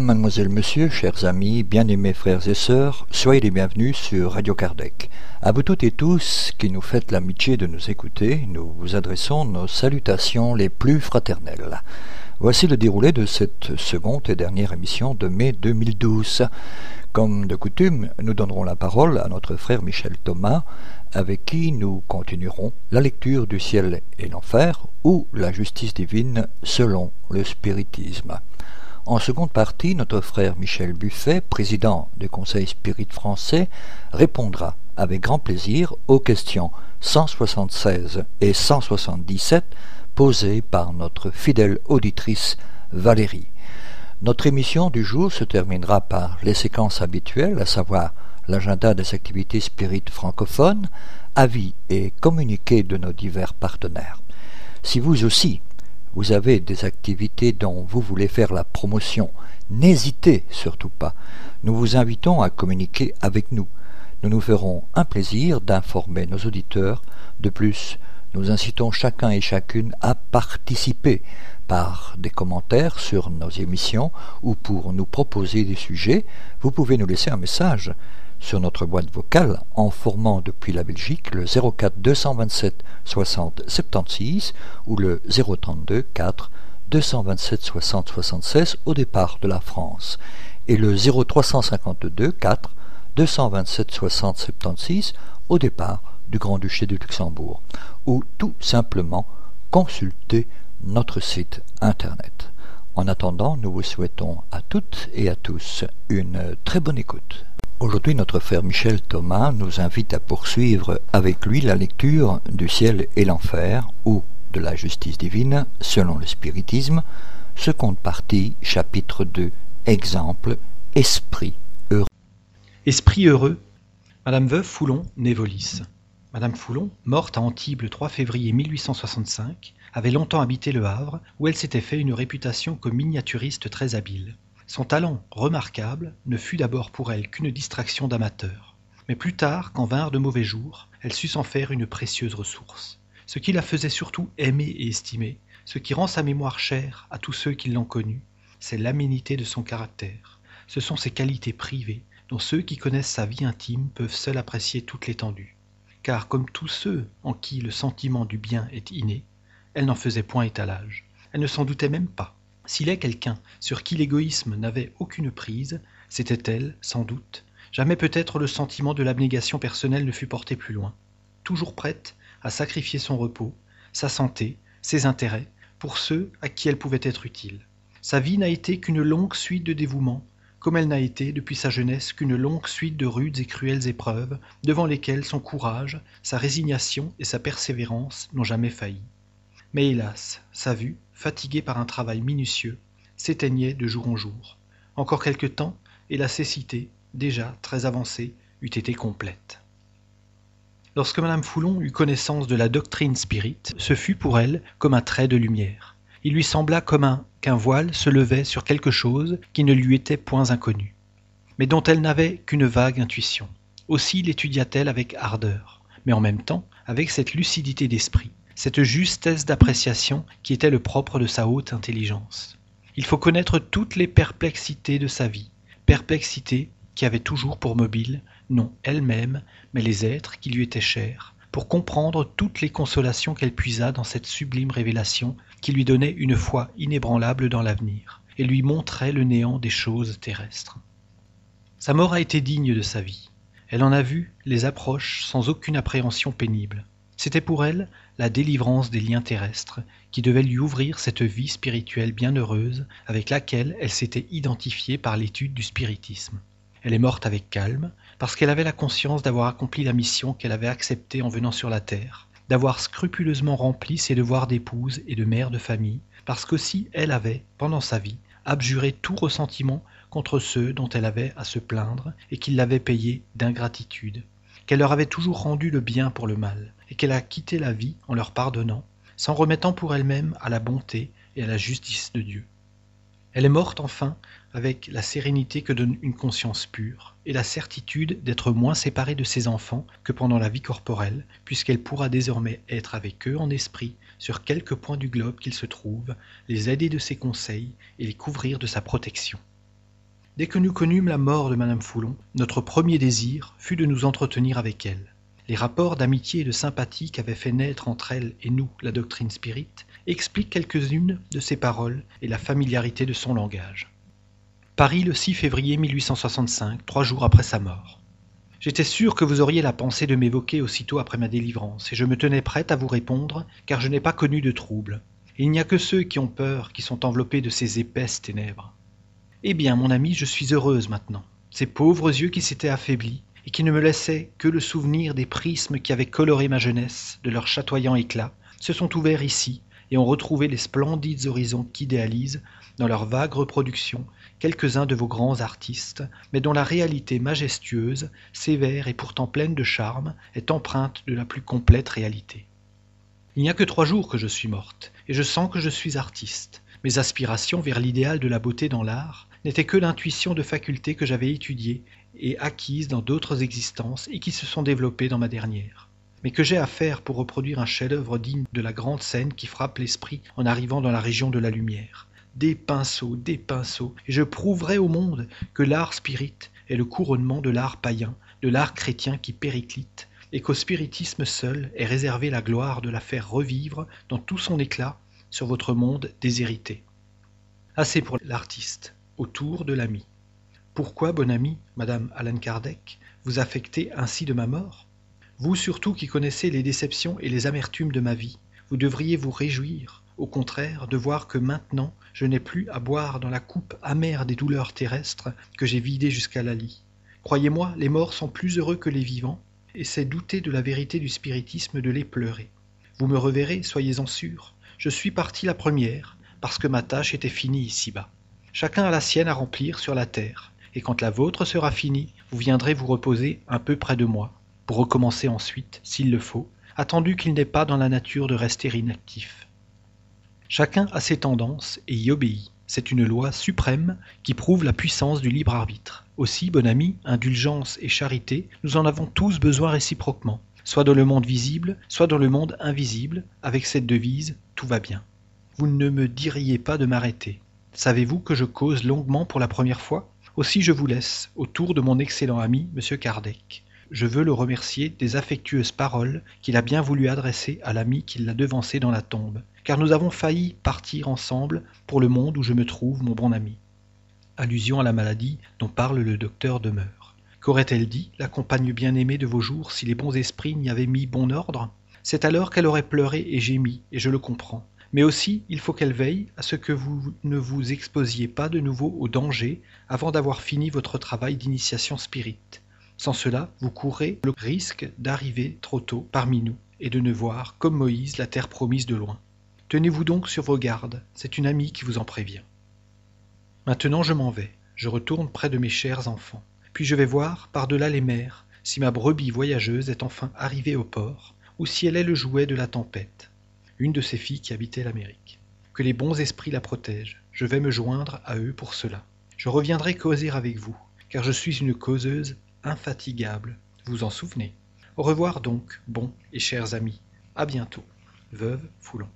Mademoiselle, monsieur, chers amis, bien-aimés frères et sœurs, soyez les bienvenus sur Radio Kardec. À vous toutes et tous qui nous faites l'amitié de nous écouter, nous vous adressons nos salutations les plus fraternelles. Voici le déroulé de cette seconde et dernière émission de mai 2012. Comme de coutume, nous donnerons la parole à notre frère Michel Thomas, avec qui nous continuerons la lecture du ciel et l'enfer ou la justice divine selon le spiritisme. En seconde partie, notre frère Michel Buffet, président du Conseil Spirit français, répondra avec grand plaisir aux questions 176 et 177 posées par notre fidèle auditrice Valérie. Notre émission du jour se terminera par les séquences habituelles, à savoir l'agenda des activités spirites francophones, avis et communiqués de nos divers partenaires. Si vous aussi, vous avez des activités dont vous voulez faire la promotion, n'hésitez surtout pas. Nous vous invitons à communiquer avec nous. Nous nous ferons un plaisir d'informer nos auditeurs. De plus, nous incitons chacun et chacune à participer par des commentaires sur nos émissions ou pour nous proposer des sujets, vous pouvez nous laisser un message sur notre boîte vocale en formant depuis la Belgique le 04 227 60 76 ou le 032 4 227 60 76 au départ de la France et le 0352 4 227 60 76 au départ du Grand-Duché de Luxembourg ou tout simplement consulter notre site internet. En attendant, nous vous souhaitons à toutes et à tous une très bonne écoute. Aujourd'hui, notre frère Michel Thomas nous invite à poursuivre avec lui la lecture du ciel et l'enfer ou de la justice divine selon le spiritisme, seconde partie, chapitre 2, exemple, esprit heureux. Esprit heureux, Madame Veuve Foulon, Névolis. Madame Foulon, morte à Antibes le 3 février 1865, avait longtemps habité Le Havre, où elle s'était fait une réputation comme miniaturiste très habile. Son talent remarquable ne fut d'abord pour elle qu'une distraction d'amateur. Mais plus tard, quand vinrent de mauvais jours, elle sut s'en faire une précieuse ressource. Ce qui la faisait surtout aimer et estimer, ce qui rend sa mémoire chère à tous ceux qui l'ont connue, c'est l'aménité de son caractère. Ce sont ses qualités privées, dont ceux qui connaissent sa vie intime peuvent seuls apprécier toute l'étendue. Car comme tous ceux en qui le sentiment du bien est inné, elle n'en faisait point étalage. Elle ne s'en doutait même pas. S'il est quelqu'un sur qui l'égoïsme n'avait aucune prise, c'était elle, sans doute. Jamais peut-être le sentiment de l'abnégation personnelle ne fut porté plus loin. Toujours prête à sacrifier son repos, sa santé, ses intérêts, pour ceux à qui elle pouvait être utile. Sa vie n'a été qu'une longue suite de dévouements, comme elle n'a été depuis sa jeunesse qu'une longue suite de rudes et cruelles épreuves, devant lesquelles son courage, sa résignation et sa persévérance n'ont jamais failli. Mais hélas, sa vue, fatiguée par un travail minutieux, s'éteignait de jour en jour. Encore quelque temps, et la cécité, déjà très avancée, eût été complète. Lorsque Madame Foulon eut connaissance de la doctrine spirite, ce fut pour elle comme un trait de lumière. Il lui sembla comme un qu'un voile se levait sur quelque chose qui ne lui était point inconnu, mais dont elle n'avait qu'une vague intuition. Aussi l'étudia-t-elle avec ardeur, mais en même temps avec cette lucidité d'esprit cette justesse d'appréciation qui était le propre de sa haute intelligence. Il faut connaître toutes les perplexités de sa vie, perplexités qui avaient toujours pour mobile, non elle-même, mais les êtres qui lui étaient chers, pour comprendre toutes les consolations qu'elle puisa dans cette sublime révélation qui lui donnait une foi inébranlable dans l'avenir, et lui montrait le néant des choses terrestres. Sa mort a été digne de sa vie. Elle en a vu les approches sans aucune appréhension pénible. C'était pour elle la délivrance des liens terrestres qui devait lui ouvrir cette vie spirituelle bienheureuse avec laquelle elle s'était identifiée par l'étude du spiritisme. Elle est morte avec calme parce qu'elle avait la conscience d'avoir accompli la mission qu'elle avait acceptée en venant sur la terre, d'avoir scrupuleusement rempli ses devoirs d'épouse et de mère de famille, parce qu'aussi elle avait, pendant sa vie, abjuré tout ressentiment contre ceux dont elle avait à se plaindre et qui l'avaient payée d'ingratitude, qu'elle leur avait toujours rendu le bien pour le mal, et qu'elle a quitté la vie en leur pardonnant, s'en remettant pour elle-même à la bonté et à la justice de Dieu. Elle est morte enfin avec la sérénité que donne une conscience pure et la certitude d'être moins séparée de ses enfants que pendant la vie corporelle, puisqu'elle pourra désormais être avec eux en esprit sur quelques points du globe qu'ils se trouvent, les aider de ses conseils et les couvrir de sa protection. Dès que nous connûmes la mort de Madame Foulon, notre premier désir fut de nous entretenir avec elle. Les rapports d'amitié et de sympathie qu'avait fait naître entre elle et nous la doctrine spirite expliquent quelques-unes de ses paroles et la familiarité de son langage. Paris le 6 février 1865, trois jours après sa mort. J'étais sûr que vous auriez la pensée de m'évoquer aussitôt après ma délivrance, et je me tenais prête à vous répondre, car je n'ai pas connu de trouble. Il n'y a que ceux qui ont peur qui sont enveloppés de ces épaisses ténèbres. Eh bien, mon ami, je suis heureuse maintenant. Ces pauvres yeux qui s'étaient affaiblis, et qui ne me laissaient que le souvenir des prismes qui avaient coloré ma jeunesse de leur chatoyant éclat, se sont ouverts ici, et ont retrouvé les splendides horizons qu'idéalisent, dans leur vague reproduction, quelques-uns de vos grands artistes, mais dont la réalité majestueuse, sévère et pourtant pleine de charme, est empreinte de la plus complète réalité. Il n'y a que trois jours que je suis morte, et je sens que je suis artiste. Mes aspirations vers l'idéal de la beauté dans l'art n'étaient que l'intuition de facultés que j'avais étudiées et acquises dans d'autres existences et qui se sont développées dans ma dernière. Mais que j'ai à faire pour reproduire un chef-d'œuvre digne de la grande scène qui frappe l'esprit en arrivant dans la région de la lumière Des pinceaux, des pinceaux, et je prouverai au monde que l'art spirit est le couronnement de l'art païen, de l'art chrétien qui périclite, et qu'au spiritisme seul est réservée la gloire de la faire revivre dans tout son éclat sur votre monde déshérité. Assez pour l'artiste, autour de l'ami. Pourquoi, bon ami, Madame Alan Kardec, vous affectez ainsi de ma mort? Vous surtout qui connaissez les déceptions et les amertumes de ma vie, vous devriez vous réjouir, au contraire, de voir que maintenant je n'ai plus à boire dans la coupe amère des douleurs terrestres que j'ai vidée jusqu'à la lie. Croyez-moi, les morts sont plus heureux que les vivants, et c'est douter de la vérité du spiritisme de les pleurer. Vous me reverrez, soyez-en sûrs. Je suis partie la première, parce que ma tâche était finie ici-bas. Chacun a la sienne à remplir sur la terre, et quand la vôtre sera finie, vous viendrez vous reposer un peu près de moi, pour recommencer ensuite, s'il le faut, attendu qu'il n'est pas dans la nature de rester inactif. Chacun a ses tendances et y obéit. C'est une loi suprême qui prouve la puissance du libre arbitre. Aussi, bon ami, indulgence et charité, nous en avons tous besoin réciproquement, soit dans le monde visible, soit dans le monde invisible, avec cette devise Tout va bien. Vous ne me diriez pas de m'arrêter. Savez-vous que je cause longuement pour la première fois? Aussi je vous laisse, autour de mon excellent ami, M. Kardec. Je veux le remercier des affectueuses paroles qu'il a bien voulu adresser à l'ami qui l'a devancé dans la tombe, car nous avons failli partir ensemble pour le monde où je me trouve, mon bon ami allusion à la maladie dont parle le docteur Demeure. Qu'aurait-elle dit, la compagne bien-aimée de vos jours, si les bons esprits n'y avaient mis bon ordre? C'est alors qu'elle aurait pleuré et gémi, et je le comprends. Mais aussi, il faut qu'elle veille à ce que vous ne vous exposiez pas de nouveau au danger avant d'avoir fini votre travail d'initiation spirite. Sans cela, vous courrez le risque d'arriver trop tôt parmi nous et de ne voir, comme Moïse, la terre promise de loin. Tenez-vous donc sur vos gardes, c'est une amie qui vous en prévient. Maintenant je m'en vais, je retourne près de mes chers enfants. Puis je vais voir, par-delà les mers, si ma brebis voyageuse est enfin arrivée au port, ou si elle est le jouet de la tempête, une de ces filles qui habitaient l'Amérique. Que les bons esprits la protègent, je vais me joindre à eux pour cela. Je reviendrai causer avec vous, car je suis une causeuse infatigable, vous en souvenez? Au revoir donc, bons et chers amis. À bientôt. Veuve Foulon.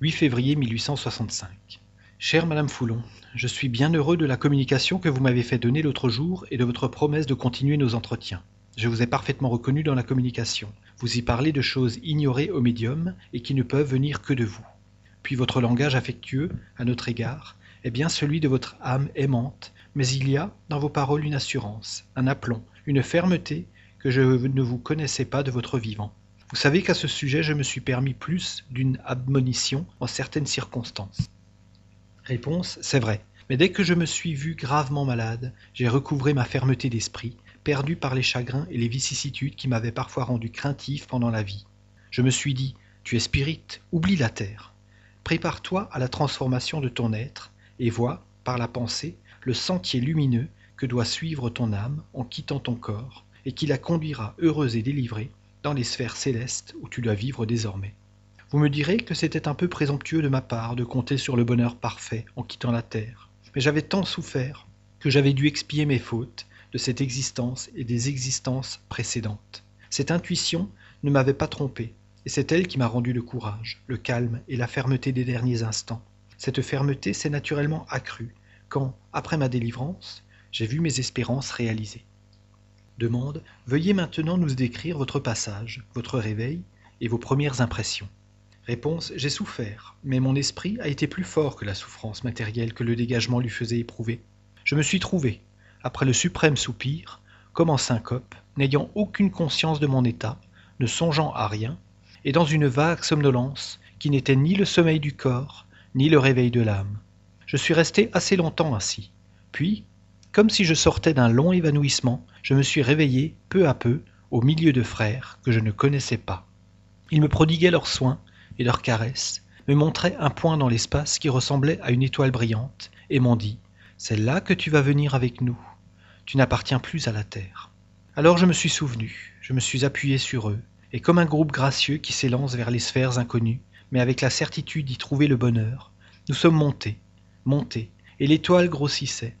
8 février 1865. Chère Madame Foulon, je suis bien heureux de la communication que vous m'avez fait donner l'autre jour et de votre promesse de continuer nos entretiens. Je vous ai parfaitement reconnu dans la communication. Vous y parlez de choses ignorées au médium et qui ne peuvent venir que de vous. Puis votre langage affectueux, à notre égard, est bien celui de votre âme aimante, mais il y a dans vos paroles une assurance, un aplomb, une fermeté que je ne vous connaissais pas de votre vivant. Vous savez qu'à ce sujet je me suis permis plus d'une admonition en certaines circonstances. Réponse C'est vrai. Mais dès que je me suis vu gravement malade, j'ai recouvré ma fermeté d'esprit, perdu par les chagrins et les vicissitudes qui m'avaient parfois rendu craintif pendant la vie. Je me suis dit Tu es spirit, oublie la terre. Prépare-toi à la transformation de ton être et vois, par la pensée, le sentier lumineux que doit suivre ton âme en quittant ton corps et qui la conduira heureuse et délivrée dans les sphères célestes où tu dois vivre désormais. Vous me direz que c'était un peu présomptueux de ma part de compter sur le bonheur parfait en quittant la terre. Mais j'avais tant souffert que j'avais dû expier mes fautes de cette existence et des existences précédentes. Cette intuition ne m'avait pas trompé, et c'est elle qui m'a rendu le courage, le calme et la fermeté des derniers instants. Cette fermeté s'est naturellement accrue quand, après ma délivrance, j'ai vu mes espérances réalisées. Demande, veuillez maintenant nous décrire votre passage, votre réveil et vos premières impressions. Réponse, j'ai souffert, mais mon esprit a été plus fort que la souffrance matérielle que le dégagement lui faisait éprouver. Je me suis trouvé, après le suprême soupir, comme en syncope, n'ayant aucune conscience de mon état, ne songeant à rien, et dans une vague somnolence qui n'était ni le sommeil du corps, ni le réveil de l'âme. Je suis resté assez longtemps ainsi. Puis, comme si je sortais d'un long évanouissement, je me suis réveillé peu à peu au milieu de frères que je ne connaissais pas. Ils me prodiguaient leurs soins et leurs caresses, me montraient un point dans l'espace qui ressemblait à une étoile brillante, et m'ont dit C'est là que tu vas venir avec nous. Tu n'appartiens plus à la terre. Alors je me suis souvenu, je me suis appuyé sur eux, et comme un groupe gracieux qui s'élance vers les sphères inconnues, mais avec la certitude d'y trouver le bonheur, nous sommes montés, montés, et l'étoile grossissait.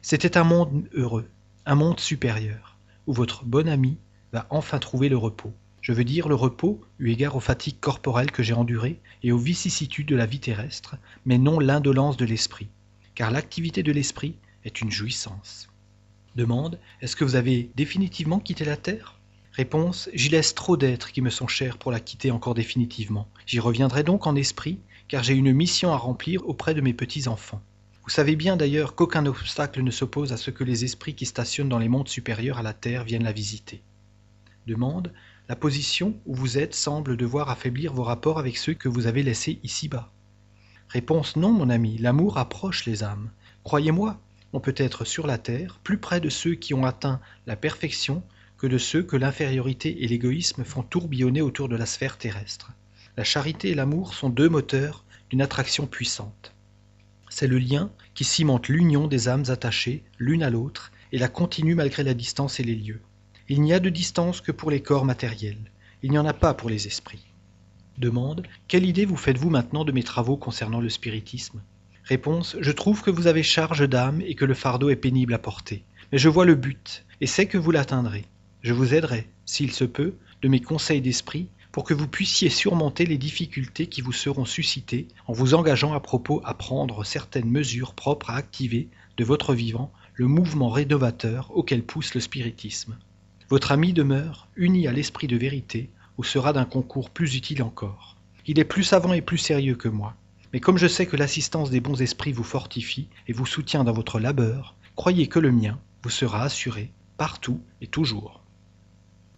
C'était un monde heureux, un monde supérieur, où votre bon ami va enfin trouver le repos. Je veux dire le repos, eu égard aux fatigues corporelles que j'ai endurées et aux vicissitudes de la vie terrestre, mais non l'indolence de l'esprit, car l'activité de l'esprit est une jouissance. Demande, est-ce que vous avez définitivement quitté la Terre? Réponse, j'y laisse trop d'êtres qui me sont chers pour la quitter encore définitivement. J'y reviendrai donc en esprit, car j'ai une mission à remplir auprès de mes petits-enfants. Vous savez bien d'ailleurs qu'aucun obstacle ne s'oppose à ce que les esprits qui stationnent dans les mondes supérieurs à la Terre viennent la visiter. Demande, la position où vous êtes semble devoir affaiblir vos rapports avec ceux que vous avez laissés ici-bas. Réponse non, mon ami, l'amour approche les âmes. Croyez-moi, on peut être sur la terre plus près de ceux qui ont atteint la perfection que de ceux que l'infériorité et l'égoïsme font tourbillonner autour de la sphère terrestre. La charité et l'amour sont deux moteurs d'une attraction puissante. C'est le lien qui cimente l'union des âmes attachées l'une à l'autre et la continue malgré la distance et les lieux. Il n'y a de distance que pour les corps matériels. Il n'y en a pas pour les esprits. Demande Quelle idée vous faites-vous maintenant de mes travaux concernant le spiritisme? Je trouve que vous avez charge d'âme et que le fardeau est pénible à porter. Mais je vois le but et sais que vous l'atteindrez. Je vous aiderai, s'il se peut, de mes conseils d'esprit pour que vous puissiez surmonter les difficultés qui vous seront suscitées en vous engageant à propos à prendre certaines mesures propres à activer de votre vivant le mouvement rénovateur auquel pousse le spiritisme. Votre ami demeure, uni à l'esprit de vérité, ou sera d'un concours plus utile encore. Il est plus savant et plus sérieux que moi. Mais comme je sais que l'assistance des bons esprits vous fortifie et vous soutient dans votre labeur, croyez que le mien vous sera assuré, partout et toujours.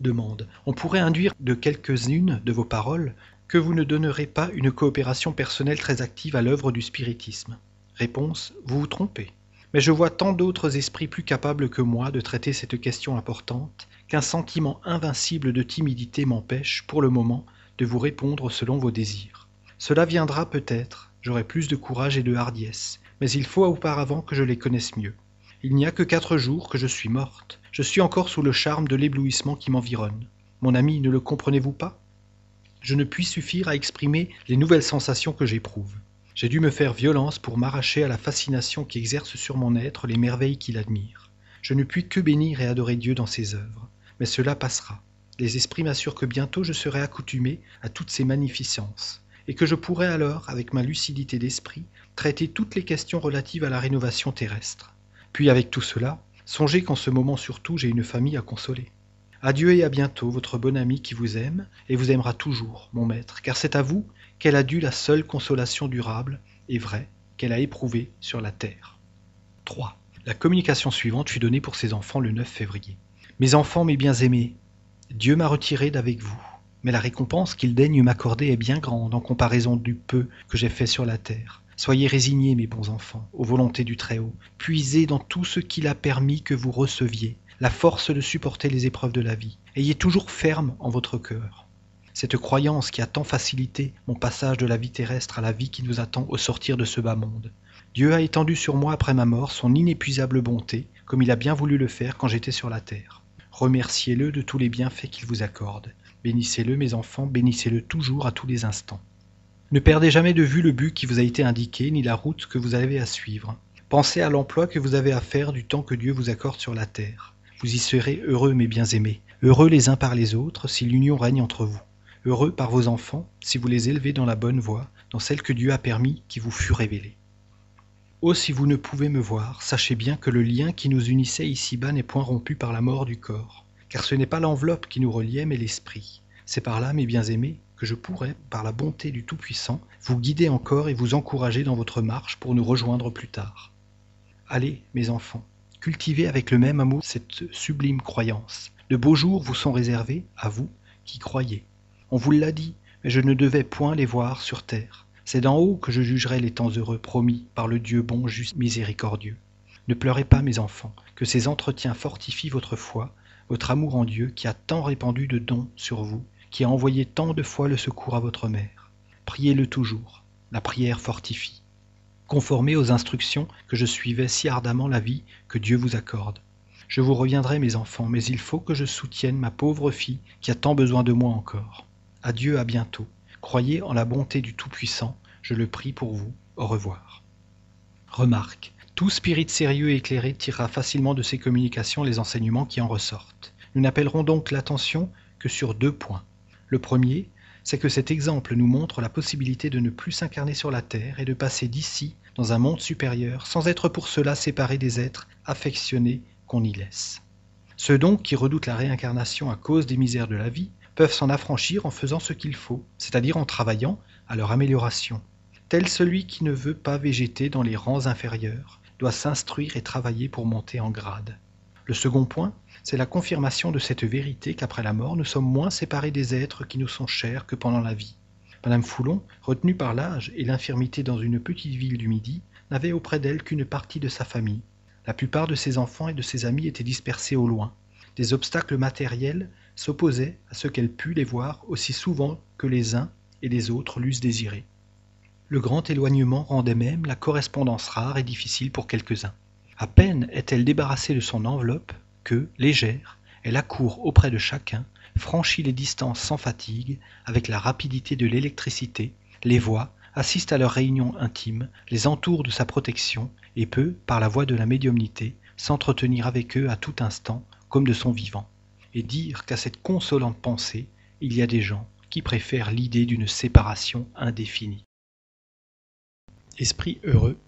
Demande. On pourrait induire de quelques-unes de vos paroles que vous ne donnerez pas une coopération personnelle très active à l'œuvre du spiritisme. Réponse. Vous vous trompez. Mais je vois tant d'autres esprits plus capables que moi de traiter cette question importante qu'un sentiment invincible de timidité m'empêche, pour le moment, de vous répondre selon vos désirs. Cela viendra peut-être, j'aurai plus de courage et de hardiesse, mais il faut auparavant que je les connaisse mieux. Il n'y a que quatre jours que je suis morte. Je suis encore sous le charme de l'éblouissement qui m'environne. Mon ami, ne le comprenez-vous pas? Je ne puis suffire à exprimer les nouvelles sensations que j'éprouve. J'ai dû me faire violence pour m'arracher à la fascination qui exerce sur mon être les merveilles qu'il admire. Je ne puis que bénir et adorer Dieu dans ses œuvres mais cela passera. Les esprits m'assurent que bientôt je serai accoutumé à toutes ces magnificences, et que je pourrai alors, avec ma lucidité d'esprit, traiter toutes les questions relatives à la rénovation terrestre. Puis avec tout cela, songez qu'en ce moment surtout j'ai une famille à consoler. Adieu et à bientôt, votre bon ami qui vous aime, et vous aimera toujours, mon maître, car c'est à vous qu'elle a dû la seule consolation durable et vraie qu'elle a éprouvée sur la terre. 3. La communication suivante fut donnée pour ses enfants le 9 février. Mes enfants, mes bien-aimés, Dieu m'a retiré d'avec vous, mais la récompense qu'il daigne m'accorder est bien grande en comparaison du peu que j'ai fait sur la terre. Soyez résignés, mes bons enfants, aux volontés du Très-Haut. Puisez dans tout ce qu'il a permis que vous receviez la force de supporter les épreuves de la vie. Ayez toujours ferme en votre cœur. Cette croyance qui a tant facilité mon passage de la vie terrestre à la vie qui nous attend au sortir de ce bas monde. Dieu a étendu sur moi après ma mort son inépuisable bonté, comme il a bien voulu le faire quand j'étais sur la terre. Remerciez-le de tous les bienfaits qu'il vous accorde. Bénissez-le, mes enfants, bénissez-le toujours à tous les instants. Ne perdez jamais de vue le but qui vous a été indiqué, ni la route que vous avez à suivre. Pensez à l'emploi que vous avez à faire du temps que Dieu vous accorde sur la terre. Vous y serez heureux, mes bien-aimés, heureux les uns par les autres, si l'union règne entre vous. Heureux par vos enfants, si vous les élevez dans la bonne voie, dans celle que Dieu a permis qui vous fût révélée. Oh, si vous ne pouvez me voir, sachez bien que le lien qui nous unissait ici-bas n'est point rompu par la mort du corps, car ce n'est pas l'enveloppe qui nous reliait, mais l'esprit. C'est par là, mes bien-aimés, que je pourrais, par la bonté du Tout-Puissant, vous guider encore et vous encourager dans votre marche pour nous rejoindre plus tard. Allez, mes enfants, cultivez avec le même amour cette sublime croyance. De beaux jours vous sont réservés, à vous qui croyez. On vous l'a dit, mais je ne devais point les voir sur terre. C'est d'en haut que je jugerai les temps heureux promis par le Dieu bon, juste, miséricordieux. Ne pleurez pas, mes enfants, que ces entretiens fortifient votre foi, votre amour en Dieu qui a tant répandu de dons sur vous, qui a envoyé tant de fois le secours à votre mère. Priez-le toujours, la prière fortifie. Conformez aux instructions que je suivais si ardemment la vie que Dieu vous accorde. Je vous reviendrai, mes enfants, mais il faut que je soutienne ma pauvre fille qui a tant besoin de moi encore. Adieu, à bientôt. Croyez en la bonté du Tout-Puissant, je le prie pour vous. Au revoir. Remarque. Tout spirit sérieux et éclairé tirera facilement de ces communications les enseignements qui en ressortent. Nous n'appellerons donc l'attention que sur deux points. Le premier, c'est que cet exemple nous montre la possibilité de ne plus s'incarner sur la terre et de passer d'ici dans un monde supérieur sans être pour cela séparé des êtres affectionnés qu'on y laisse. Ceux donc qui redoutent la réincarnation à cause des misères de la vie peuvent s'en affranchir en faisant ce qu'il faut, c'est-à-dire en travaillant à leur amélioration. Tel celui qui ne veut pas végéter dans les rangs inférieurs doit s'instruire et travailler pour monter en grade. Le second point, c'est la confirmation de cette vérité qu'après la mort, nous sommes moins séparés des êtres qui nous sont chers que pendant la vie. Madame Foulon, retenue par l'âge et l'infirmité dans une petite ville du Midi, n'avait auprès d'elle qu'une partie de sa famille. La plupart de ses enfants et de ses amis étaient dispersés au loin. Des obstacles matériels s'opposaient à ce qu'elle pût les voir aussi souvent que les uns et les autres l'eussent désiré. Le grand éloignement rendait même la correspondance rare et difficile pour quelques-uns. À peine est-elle débarrassée de son enveloppe que, légère, elle accourt auprès de chacun, franchit les distances sans fatigue, avec la rapidité de l'électricité, les voit, assiste à leurs réunions intimes, les entoure de sa protection, et peut, par la voie de la médiumnité, s'entretenir avec eux à tout instant, comme de son vivant et dire qu'à cette consolante pensée, il y a des gens qui préfèrent l'idée d'une séparation indéfinie. Esprit heureux.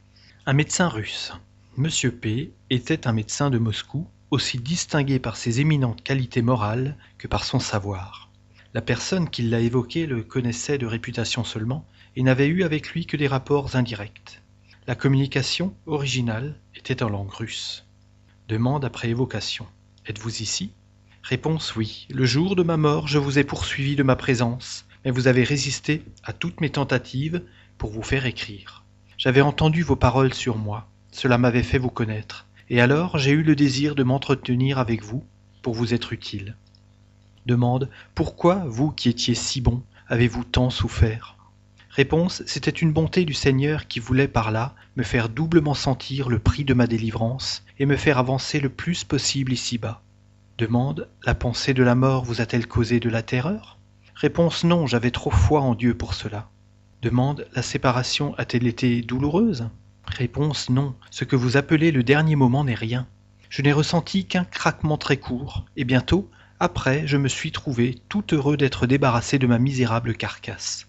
Un médecin russe. Monsieur P. était un médecin de Moscou, aussi distingué par ses éminentes qualités morales que par son savoir. La personne qui l'a évoqué le connaissait de réputation seulement et n'avait eu avec lui que des rapports indirects. La communication originale était en langue russe. Demande après évocation. Êtes-vous ici? Réponse oui. Le jour de ma mort, je vous ai poursuivi de ma présence, mais vous avez résisté à toutes mes tentatives pour vous faire écrire. J'avais entendu vos paroles sur moi, cela m'avait fait vous connaître, et alors j'ai eu le désir de m'entretenir avec vous pour vous être utile. Demande Pourquoi, vous qui étiez si bon, avez-vous tant souffert? Réponse C'était une bonté du Seigneur qui voulait par là me faire doublement sentir le prix de ma délivrance et me faire avancer le plus possible ici-bas. Demande La pensée de la mort vous a-t-elle causé de la terreur? Réponse Non, j'avais trop foi en Dieu pour cela. Demande La séparation a-t-elle été douloureuse? Réponse Non, ce que vous appelez le dernier moment n'est rien. Je n'ai ressenti qu'un craquement très court, et bientôt, après, je me suis trouvé tout heureux d'être débarrassé de ma misérable carcasse.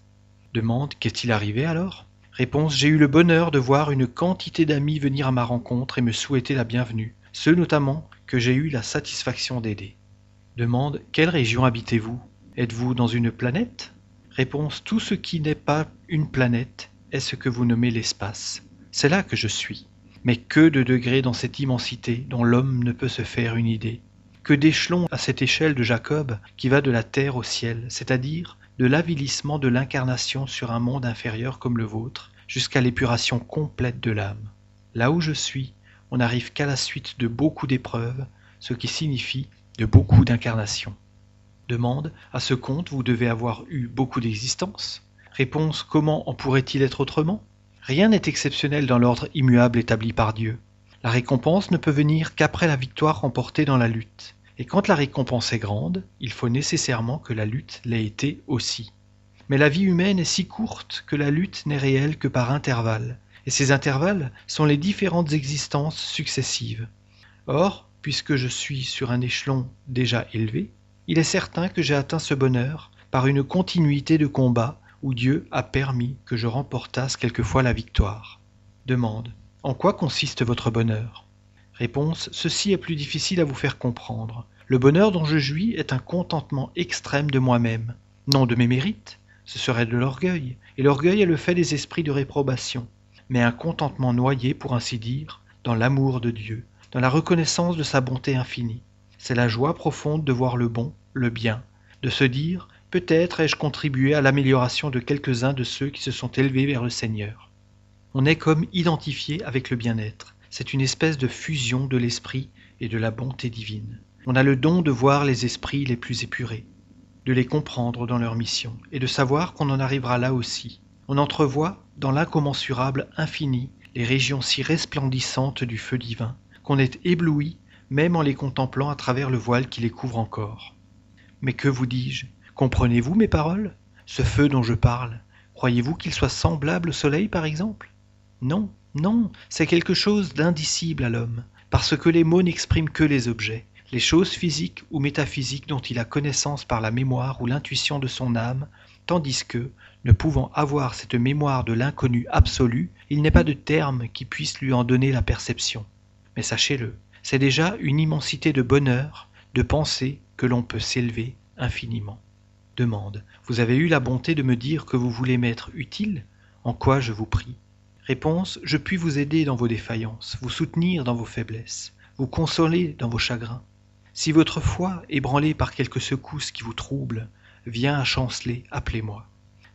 Demande Qu'est-il arrivé alors? Réponse J'ai eu le bonheur de voir une quantité d'amis venir à ma rencontre et me souhaiter la bienvenue, ceux notamment que j'ai eu la satisfaction d'aider. Demande Quelle région habitez-vous? Êtes-vous dans une planète? Réponse Tout ce qui n'est pas une planète est ce que vous nommez l'espace. C'est là que je suis. Mais que de degrés dans cette immensité dont l'homme ne peut se faire une idée Que d'échelons à cette échelle de Jacob qui va de la terre au ciel, c'est-à-dire de l'avilissement de l'incarnation sur un monde inférieur comme le vôtre, jusqu'à l'épuration complète de l'âme. Là où je suis, on n'arrive qu'à la suite de beaucoup d'épreuves, ce qui signifie de beaucoup d'incarnations. Demande, à ce compte, vous devez avoir eu beaucoup d'existences Réponse, comment en pourrait-il être autrement? Rien n'est exceptionnel dans l'ordre immuable établi par Dieu. La récompense ne peut venir qu'après la victoire remportée dans la lutte. Et quand la récompense est grande, il faut nécessairement que la lutte l'ait été aussi. Mais la vie humaine est si courte que la lutte n'est réelle que par intervalles, et ces intervalles sont les différentes existences successives. Or, puisque je suis sur un échelon déjà élevé, il est certain que j'ai atteint ce bonheur par une continuité de combats où Dieu a permis que je remportasse quelquefois la victoire. Demande. En quoi consiste votre bonheur? Réponse Ceci est plus difficile à vous faire comprendre. Le bonheur dont je jouis est un contentement extrême de moi-même, non de mes mérites, ce serait de l'orgueil, et l'orgueil est le fait des esprits de réprobation, mais un contentement noyé, pour ainsi dire, dans l'amour de Dieu, dans la reconnaissance de sa bonté infinie. C'est la joie profonde de voir le bon, le bien, de se dire peut-être ai-je contribué à l'amélioration de quelques-uns de ceux qui se sont élevés vers le Seigneur. On est comme identifié avec le bien-être. C'est une espèce de fusion de l'esprit et de la bonté divine. On a le don de voir les esprits les plus épurés, de les comprendre dans leur mission, et de savoir qu'on en arrivera là aussi. On entrevoit, dans l'incommensurable infini, les régions si resplendissantes du feu divin, qu'on est ébloui même en les contemplant à travers le voile qui les couvre encore. Mais que vous dis-je? Comprenez-vous mes paroles? Ce feu dont je parle, croyez-vous qu'il soit semblable au soleil par exemple? Non, non, c'est quelque chose d'indicible à l'homme, parce que les mots n'expriment que les objets, les choses physiques ou métaphysiques dont il a connaissance par la mémoire ou l'intuition de son âme, tandis que, ne pouvant avoir cette mémoire de l'inconnu absolu, il n'est pas de terme qui puisse lui en donner la perception. Mais sachez-le, c'est déjà une immensité de bonheur, de penser que l'on peut s'élever infiniment. Demande. Vous avez eu la bonté de me dire que vous voulez m'être utile? En quoi je vous prie? Réponse. Je puis vous aider dans vos défaillances, vous soutenir dans vos faiblesses, vous consoler dans vos chagrins. Si votre foi, ébranlée par quelque secousse qui vous trouble, vient à chanceler, appelez-moi.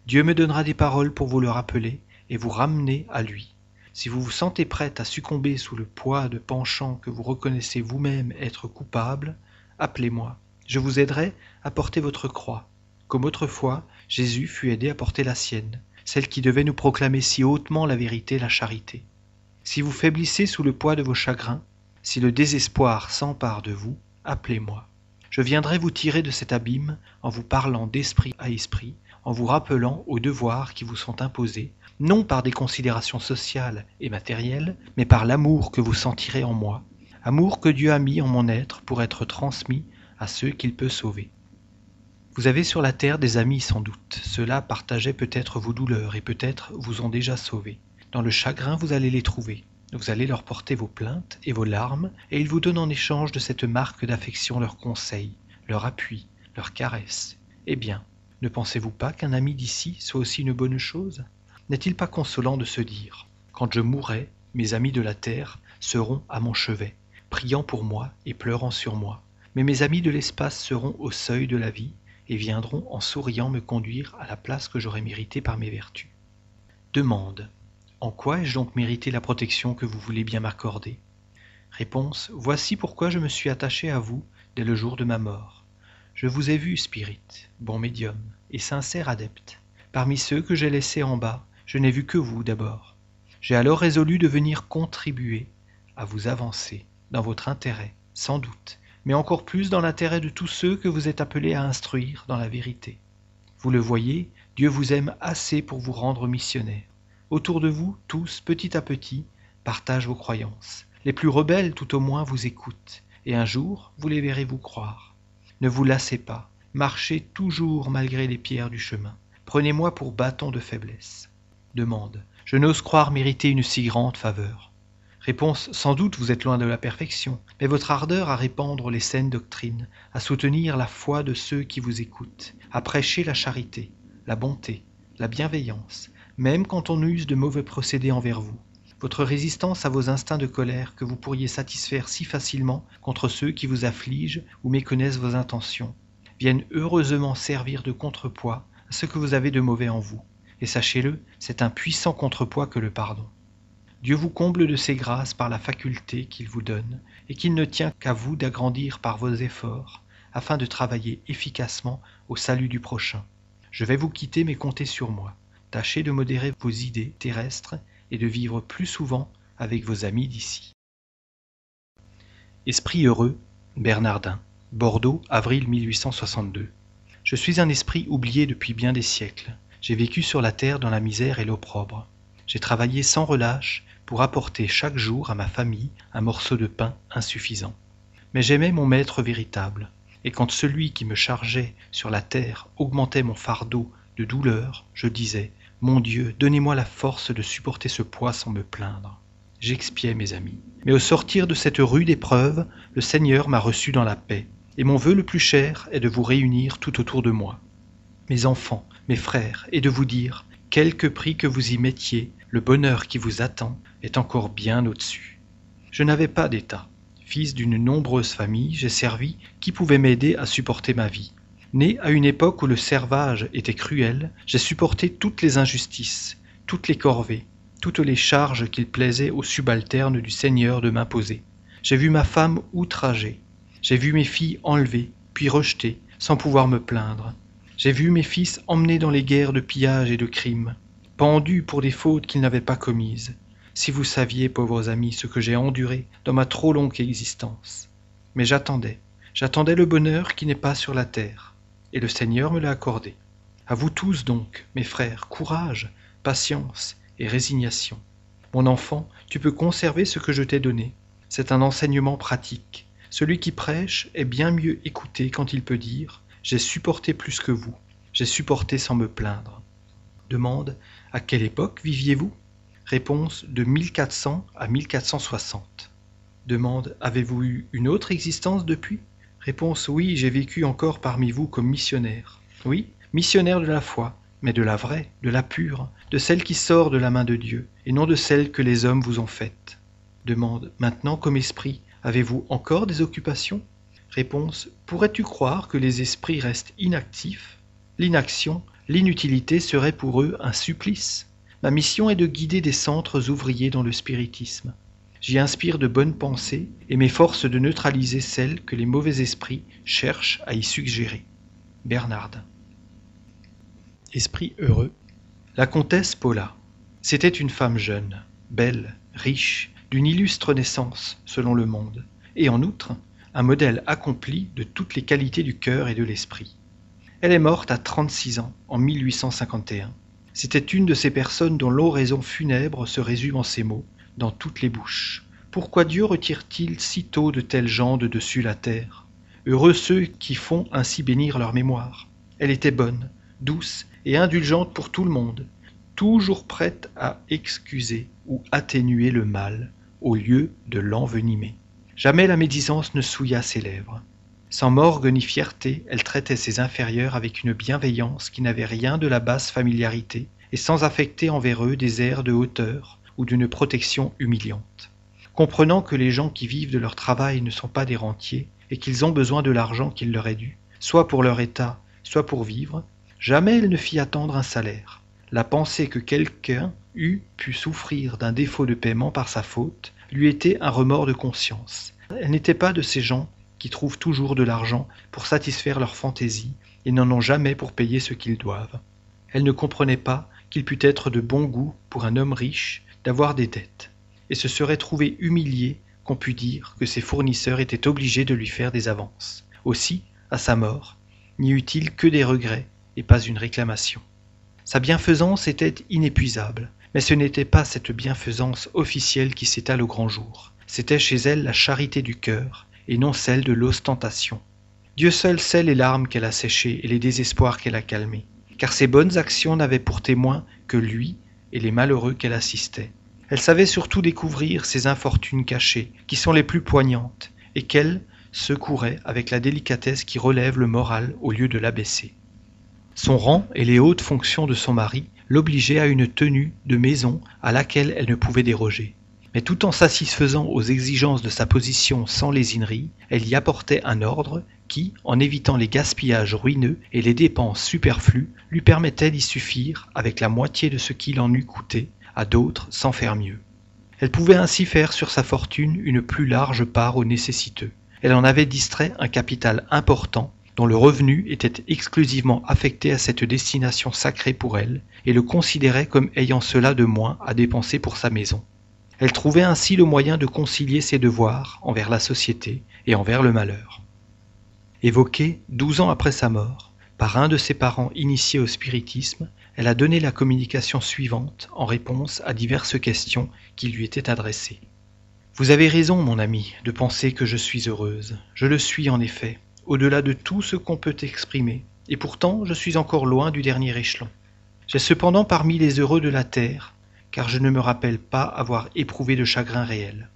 Dieu me donnera des paroles pour vous le rappeler et vous ramener à lui. Si vous vous sentez prête à succomber sous le poids de penchants que vous reconnaissez vous-même être coupable, appelez-moi. Je vous aiderai à porter votre croix, comme autrefois Jésus fut aidé à porter la sienne, celle qui devait nous proclamer si hautement la vérité, la charité. Si vous faiblissez sous le poids de vos chagrins, si le désespoir s'empare de vous, appelez-moi. Je viendrai vous tirer de cet abîme en vous parlant d'esprit à esprit, en vous rappelant aux devoirs qui vous sont imposés, non par des considérations sociales et matérielles, mais par l'amour que vous sentirez en moi, amour que Dieu a mis en mon être pour être transmis à ceux qu'il peut sauver. Vous avez sur la terre des amis sans doute, ceux-là partageaient peut-être vos douleurs et peut-être vous ont déjà sauvé. Dans le chagrin, vous allez les trouver. Vous allez leur porter vos plaintes et vos larmes, et ils vous donnent en échange de cette marque d'affection leurs conseils, leur appui, leurs caresses. Eh bien, ne pensez-vous pas qu'un ami d'ici soit aussi une bonne chose? N'est-il pas consolant de se dire Quand je mourrai, mes amis de la terre seront à mon chevet, priant pour moi et pleurant sur moi. Mais mes amis de l'espace seront au seuil de la vie et viendront en souriant me conduire à la place que j'aurai méritée par mes vertus. Demande. En quoi ai-je donc mérité la protection que vous voulez bien m'accorder? Réponse. Voici pourquoi je me suis attaché à vous dès le jour de ma mort. Je vous ai vu, Spirit, bon médium et sincère adepte. Parmi ceux que j'ai laissés en bas, je n'ai vu que vous d'abord. J'ai alors résolu de venir contribuer à vous avancer, dans votre intérêt, sans doute, mais encore plus dans l'intérêt de tous ceux que vous êtes appelés à instruire dans la vérité. Vous le voyez, Dieu vous aime assez pour vous rendre missionnaire. Autour de vous, tous, petit à petit, partagent vos croyances. Les plus rebelles, tout au moins, vous écoutent, et un jour, vous les verrez vous croire. Ne vous lassez pas, marchez toujours malgré les pierres du chemin. Prenez-moi pour bâton de faiblesse. Demande. Je n'ose croire mériter une si grande faveur. Réponse. Sans doute vous êtes loin de la perfection, mais votre ardeur à répandre les saines doctrines, à soutenir la foi de ceux qui vous écoutent, à prêcher la charité, la bonté, la bienveillance, même quand on use de mauvais procédés envers vous. Votre résistance à vos instincts de colère que vous pourriez satisfaire si facilement contre ceux qui vous affligent ou méconnaissent vos intentions, viennent heureusement servir de contrepoids à ce que vous avez de mauvais en vous. Et sachez-le, c'est un puissant contrepoids que le pardon. Dieu vous comble de ses grâces par la faculté qu'il vous donne, et qu'il ne tient qu'à vous d'agrandir par vos efforts, afin de travailler efficacement au salut du prochain. Je vais vous quitter, mais comptez sur moi. Tâchez de modérer vos idées terrestres et de vivre plus souvent avec vos amis d'ici. Esprit heureux, Bernardin, Bordeaux, avril 1862. Je suis un esprit oublié depuis bien des siècles. J'ai vécu sur la terre dans la misère et l'opprobre. J'ai travaillé sans relâche pour apporter chaque jour à ma famille un morceau de pain insuffisant. Mais j'aimais mon maître véritable, et quand celui qui me chargeait sur la terre augmentait mon fardeau de douleur, je disais mon Dieu, donnez-moi la force de supporter ce poids sans me plaindre. j'expiais mes amis. Mais au sortir de cette rude épreuve, le Seigneur m'a reçu dans la paix, et mon vœu le plus cher est de vous réunir tout autour de moi. Mes enfants, mes frères, et de vous dire, quelque prix que vous y mettiez, le bonheur qui vous attend est encore bien au-dessus. Je n'avais pas d'état. Fils d'une nombreuse famille, j'ai servi qui pouvait m'aider à supporter ma vie? Né à une époque où le servage était cruel, j'ai supporté toutes les injustices, toutes les corvées, toutes les charges qu'il plaisait aux subalternes du Seigneur de m'imposer. J'ai vu ma femme outragée, j'ai vu mes filles enlevées, puis rejetées, sans pouvoir me plaindre. J'ai vu mes fils emmenés dans les guerres de pillage et de crimes, pendus pour des fautes qu'ils n'avaient pas commises. Si vous saviez, pauvres amis, ce que j'ai enduré dans ma trop longue existence. Mais j'attendais, j'attendais le bonheur qui n'est pas sur la terre, et le Seigneur me l'a accordé. À vous tous donc, mes frères, courage, patience et résignation. Mon enfant, tu peux conserver ce que je t'ai donné. C'est un enseignement pratique. Celui qui prêche est bien mieux écouté quand il peut dire J'ai supporté plus que vous, j'ai supporté sans me plaindre. Demande À quelle époque viviez-vous? Réponse de 1400 à 1460. Demande Avez-vous eu une autre existence depuis? Réponse Oui, j'ai vécu encore parmi vous comme missionnaire. Oui, missionnaire de la foi, mais de la vraie, de la pure, de celle qui sort de la main de Dieu, et non de celle que les hommes vous ont faite. Demande Maintenant, comme esprit, avez-vous encore des occupations? Réponse Pourrais-tu croire que les esprits restent inactifs? L'inaction, l'inutilité serait pour eux un supplice. Ma mission est de guider des centres ouvriers dans le spiritisme. J'y inspire de bonnes pensées et m'efforce de neutraliser celles que les mauvais esprits cherchent à y suggérer. Bernard. Esprit heureux. La comtesse Paula. C'était une femme jeune, belle, riche, d'une illustre naissance, selon le monde, et en outre, un modèle accompli de toutes les qualités du cœur et de l'esprit. Elle est morte à 36 ans, en 1851. C'était une de ces personnes dont l'oraison funèbre se résume en ces mots, dans toutes les bouches. Pourquoi Dieu retire-t-il si tôt de telles gens de dessus la terre? Heureux ceux qui font ainsi bénir leur mémoire. Elle était bonne, douce et indulgente pour tout le monde, toujours prête à excuser ou atténuer le mal au lieu de l'envenimer. Jamais la médisance ne souilla ses lèvres. Sans morgue ni fierté, elle traitait ses inférieurs avec une bienveillance qui n'avait rien de la basse familiarité et sans affecter envers eux des airs de hauteur ou d'une protection humiliante. Comprenant que les gens qui vivent de leur travail ne sont pas des rentiers et qu'ils ont besoin de l'argent qu'il leur est dû, soit pour leur état, soit pour vivre, Jamais elle ne fit attendre un salaire. La pensée que quelqu'un eût pu souffrir d'un défaut de paiement par sa faute lui était un remords de conscience. Elle n'était pas de ces gens qui trouvent toujours de l'argent pour satisfaire leurs fantaisies et n'en ont jamais pour payer ce qu'ils doivent. Elle ne comprenait pas qu'il pût être de bon goût pour un homme riche d'avoir des dettes, et se serait trouvée humiliée qu'on pût dire que ses fournisseurs étaient obligés de lui faire des avances. Aussi, à sa mort, n'y eut-il que des regrets pas une réclamation. Sa bienfaisance était inépuisable, mais ce n'était pas cette bienfaisance officielle qui s'étale au grand jour. C'était chez elle la charité du cœur, et non celle de l'ostentation. Dieu seul sait les larmes qu'elle a séchées et les désespoirs qu'elle a calmés, car ses bonnes actions n'avaient pour témoin que lui et les malheureux qu'elle assistait. Elle savait surtout découvrir ces infortunes cachées, qui sont les plus poignantes, et qu'elle secourait avec la délicatesse qui relève le moral au lieu de l'abaisser. Son rang et les hautes fonctions de son mari l'obligeaient à une tenue de maison à laquelle elle ne pouvait déroger. Mais tout en satisfaisant aux exigences de sa position sans lésinerie, elle y apportait un ordre qui, en évitant les gaspillages ruineux et les dépenses superflues, lui permettait d'y suffire avec la moitié de ce qu'il en eût coûté à d'autres sans faire mieux. Elle pouvait ainsi faire sur sa fortune une plus large part aux nécessiteux. Elle en avait distrait un capital important dont le revenu était exclusivement affecté à cette destination sacrée pour elle, et le considérait comme ayant cela de moins à dépenser pour sa maison. Elle trouvait ainsi le moyen de concilier ses devoirs envers la société et envers le malheur. Évoquée douze ans après sa mort par un de ses parents initiés au spiritisme, elle a donné la communication suivante en réponse à diverses questions qui lui étaient adressées. Vous avez raison, mon ami, de penser que je suis heureuse. Je le suis en effet, au-delà de tout ce qu'on peut exprimer, et pourtant je suis encore loin du dernier échelon. J'ai cependant parmi les heureux de la terre car je ne me rappelle pas avoir éprouvé de chagrin réel.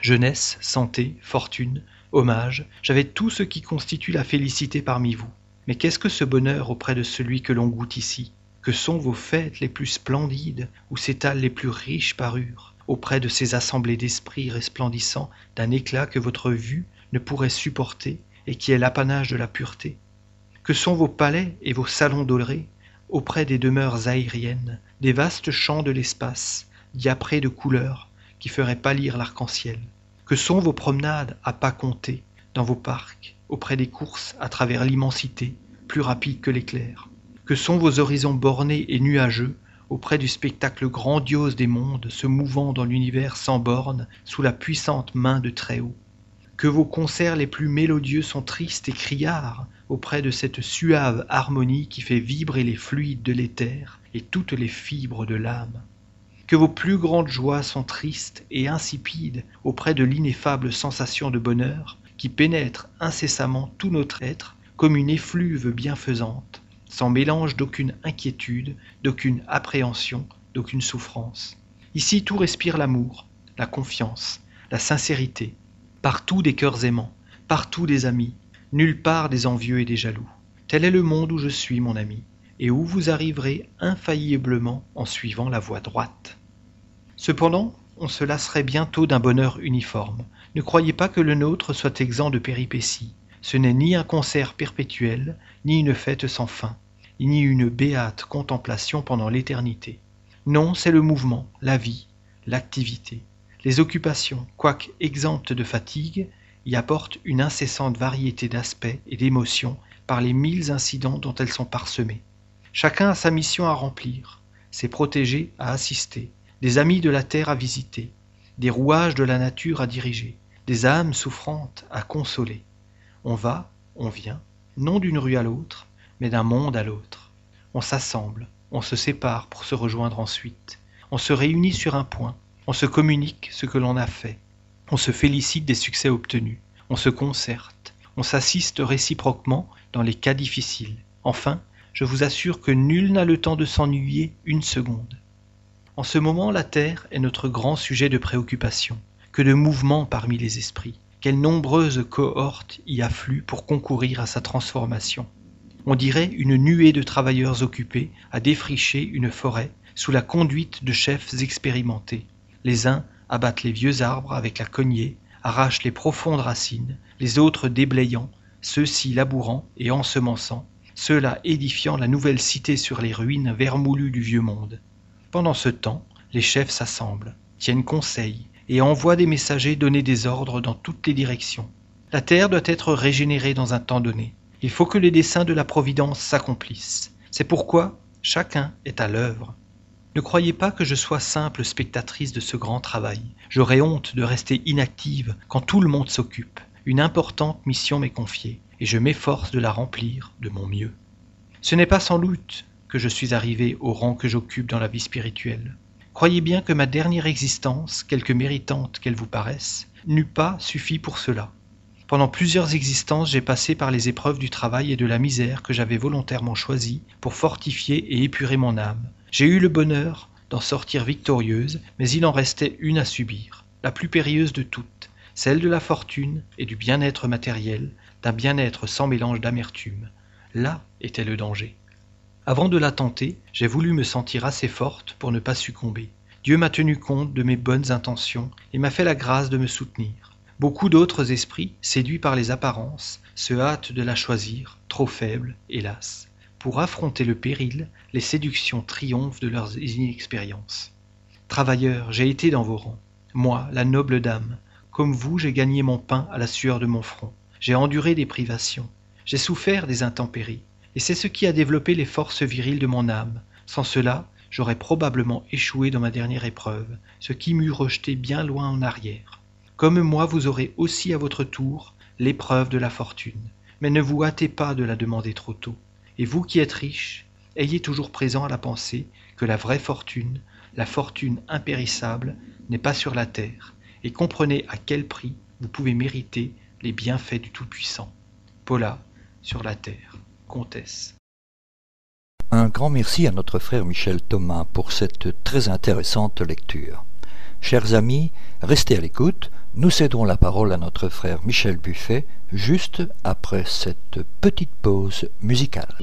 Jeunesse, santé, fortune, hommage, j'avais tout ce qui constitue la félicité parmi vous. Mais qu'est-ce que ce bonheur auprès de celui que l'on goûte ici? Que sont vos fêtes les plus splendides, où s'étalent les plus riches parures, auprès de ces assemblées d'esprits resplendissants d'un éclat que votre vue ne pourrait supporter et qui est l'apanage de la pureté. Que sont vos palais et vos salons dorés, auprès des demeures aériennes, des vastes champs de l'espace, diaprés de couleurs, qui feraient pâlir l'arc-en-ciel? Que sont vos promenades à pas compter, dans vos parcs, auprès des courses à travers l'immensité, plus rapides que l'éclair? Que sont vos horizons bornés et nuageux, auprès du spectacle grandiose des mondes se mouvant dans l'univers sans bornes sous la puissante main de Très-Haut? Que vos concerts les plus mélodieux sont tristes et criards auprès de cette suave harmonie qui fait vibrer les fluides de l'éther et toutes les fibres de l'âme. Que vos plus grandes joies sont tristes et insipides auprès de l'ineffable sensation de bonheur qui pénètre incessamment tout notre être comme une effluve bienfaisante sans mélange d'aucune inquiétude d'aucune appréhension d'aucune souffrance. Ici tout respire l'amour la confiance la sincérité partout des cœurs aimants partout des amis nulle part des envieux et des jaloux. Tel est le monde où je suis mon ami et où vous arriverez infailliblement en suivant la voie droite. Cependant on se lasserait bientôt d'un bonheur uniforme. Ne croyez pas que le nôtre soit exempt de péripéties. Ce n'est ni un concert perpétuel ni une fête sans fin ni une béate contemplation pendant l'éternité. Non c'est le mouvement la vie l'activité les occupations quoique exemptes de fatigue y apportent une incessante variété d'aspects et d'émotions par les mille incidents dont elles sont parsemées. Chacun a sa mission à remplir ses protégés à assister des amis de la terre à visiter des rouages de la nature à diriger des âmes souffrantes à consoler. On va on vient non d'une rue à l'autre mais d'un monde à l'autre. On s'assemble on se sépare pour se rejoindre ensuite. On se réunit sur un point on se communique ce que l'on a fait. On se félicite des succès obtenus. On se concerte. On s'assiste réciproquement dans les cas difficiles. Enfin je vous assure que nul n'a le temps de s'ennuyer une seconde. En ce moment la terre est notre grand sujet de préoccupation. Que de mouvements parmi les esprits. Quelles nombreuses cohortes y affluent pour concourir à sa transformation. On dirait une nuée de travailleurs occupés à défricher une forêt sous la conduite de chefs expérimentés les uns abattent les vieux arbres avec la cognée arrachent les profondes racines les autres déblayant ceux-ci labourant et ensemençant ceux-là édifiant la nouvelle cité sur les ruines vermoulues du vieux monde. Pendant ce temps les chefs s'assemblent tiennent conseil et envoient des messagers donner des ordres dans toutes les directions. La terre doit être régénérée dans un temps donné. Il faut que les desseins de la providence s'accomplissent. C'est pourquoi chacun est à l'œuvre ne croyez pas que je sois simple spectatrice de ce grand travail. J'aurais honte de rester inactive quand tout le monde s'occupe. Une importante mission m'est confiée et je m'efforce de la remplir de mon mieux. Ce n'est pas sans doute que je suis arrivé au rang que j'occupe dans la vie spirituelle. Croyez bien que ma dernière existence quelque méritante qu'elle vous paraisse n'eût pas suffi pour cela. Pendant plusieurs existences j'ai passé par les épreuves du travail et de la misère que j'avais volontairement choisies pour fortifier et épurer mon âme j'ai eu le bonheur d'en sortir victorieuse mais il en restait une à subir la plus périlleuse de toutes celle de la fortune et du bien-être matériel d'un bien-être sans mélange d'amertume. Là était le danger. Avant de la tenter j'ai voulu me sentir assez forte pour ne pas succomber. Dieu m'a tenu compte de mes bonnes intentions et m'a fait la grâce de me soutenir. Beaucoup d'autres esprits séduits par les apparences se hâtent de la choisir trop faible hélas pour affronter le péril les séductions triomphent de leurs inexpériences. Travailleurs j'ai été dans vos rangs. Moi la noble dame comme vous j'ai gagné mon pain à la sueur de mon front. J'ai enduré des privations. J'ai souffert des intempéries. Et c'est ce qui a développé les forces viriles de mon âme. Sans cela j'aurais probablement échoué dans ma dernière épreuve ce qui m'eût rejeté bien loin en arrière. Comme moi vous aurez aussi à votre tour l'épreuve de la fortune. Mais ne vous hâtez pas de la demander trop tôt et vous qui êtes riche ayez toujours présent à la pensée que la vraie fortune la fortune impérissable n'est pas sur la terre et comprenez à quel prix vous pouvez mériter les bienfaits du Tout-Puissant. Paula, sur la terre, comtesse. Un grand merci à notre frère Michel Thomas pour cette très intéressante lecture. Chers amis, restez à l'écoute, nous céderons la parole à notre frère Michel Buffet juste après cette petite pause musicale.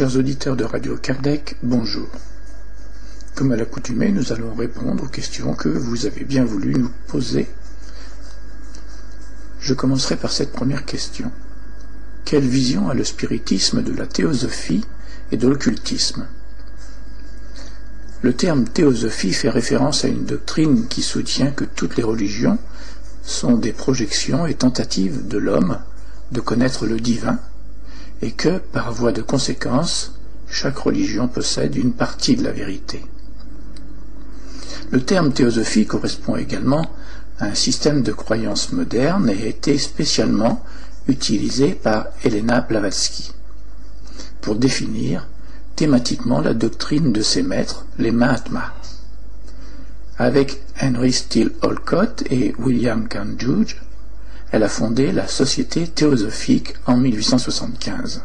Chers auditeurs de Radio Kardec, bonjour. Comme à l'accoutumée, nous allons répondre aux questions que vous avez bien voulu nous poser. Je commencerai par cette première question. Quelle vision a le spiritisme de la théosophie et de l'occultisme? Le terme théosophie fait référence à une doctrine qui soutient que toutes les religions sont des projections et tentatives de l'homme de connaître le divin et que, par voie de conséquence, chaque religion possède une partie de la vérité. Le terme théosophie correspond également à un système de croyance moderne et a été spécialement utilisé par Helena Blavatsky pour définir thématiquement la doctrine de ses maîtres, les Mahatmas. Avec Henry Steele Olcott et William Canjuge, elle a fondé la Société théosophique en 1875.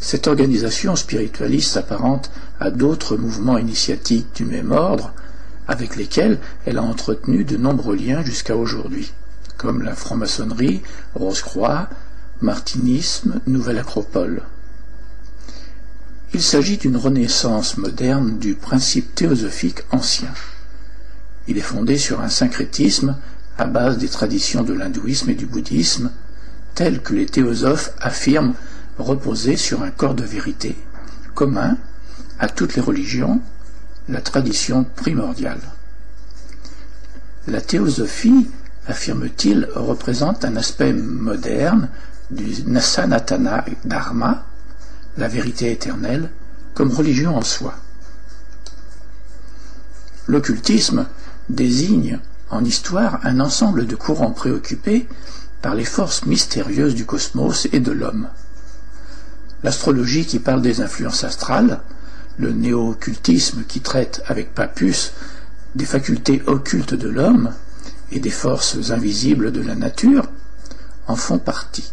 Cette organisation spiritualiste s'apparente à d'autres mouvements initiatiques du même ordre, avec lesquels elle a entretenu de nombreux liens jusqu'à aujourd'hui, comme la franc-maçonnerie, Rose-Croix, Martinisme, Nouvelle Acropole. Il s'agit d'une renaissance moderne du principe théosophique ancien. Il est fondé sur un syncrétisme à base des traditions de l'hindouisme et du bouddhisme, telles que les théosophes affirment reposer sur un corps de vérité, commun à toutes les religions, la tradition primordiale. La théosophie, affirme-t-il, représente un aspect moderne du Sanatana Dharma, la vérité éternelle, comme religion en soi. L'occultisme désigne en histoire un ensemble de courants préoccupés par les forces mystérieuses du cosmos et de l'homme. L'astrologie qui parle des influences astrales, le néo-occultisme qui traite avec Papus des facultés occultes de l'homme et des forces invisibles de la nature, en font partie.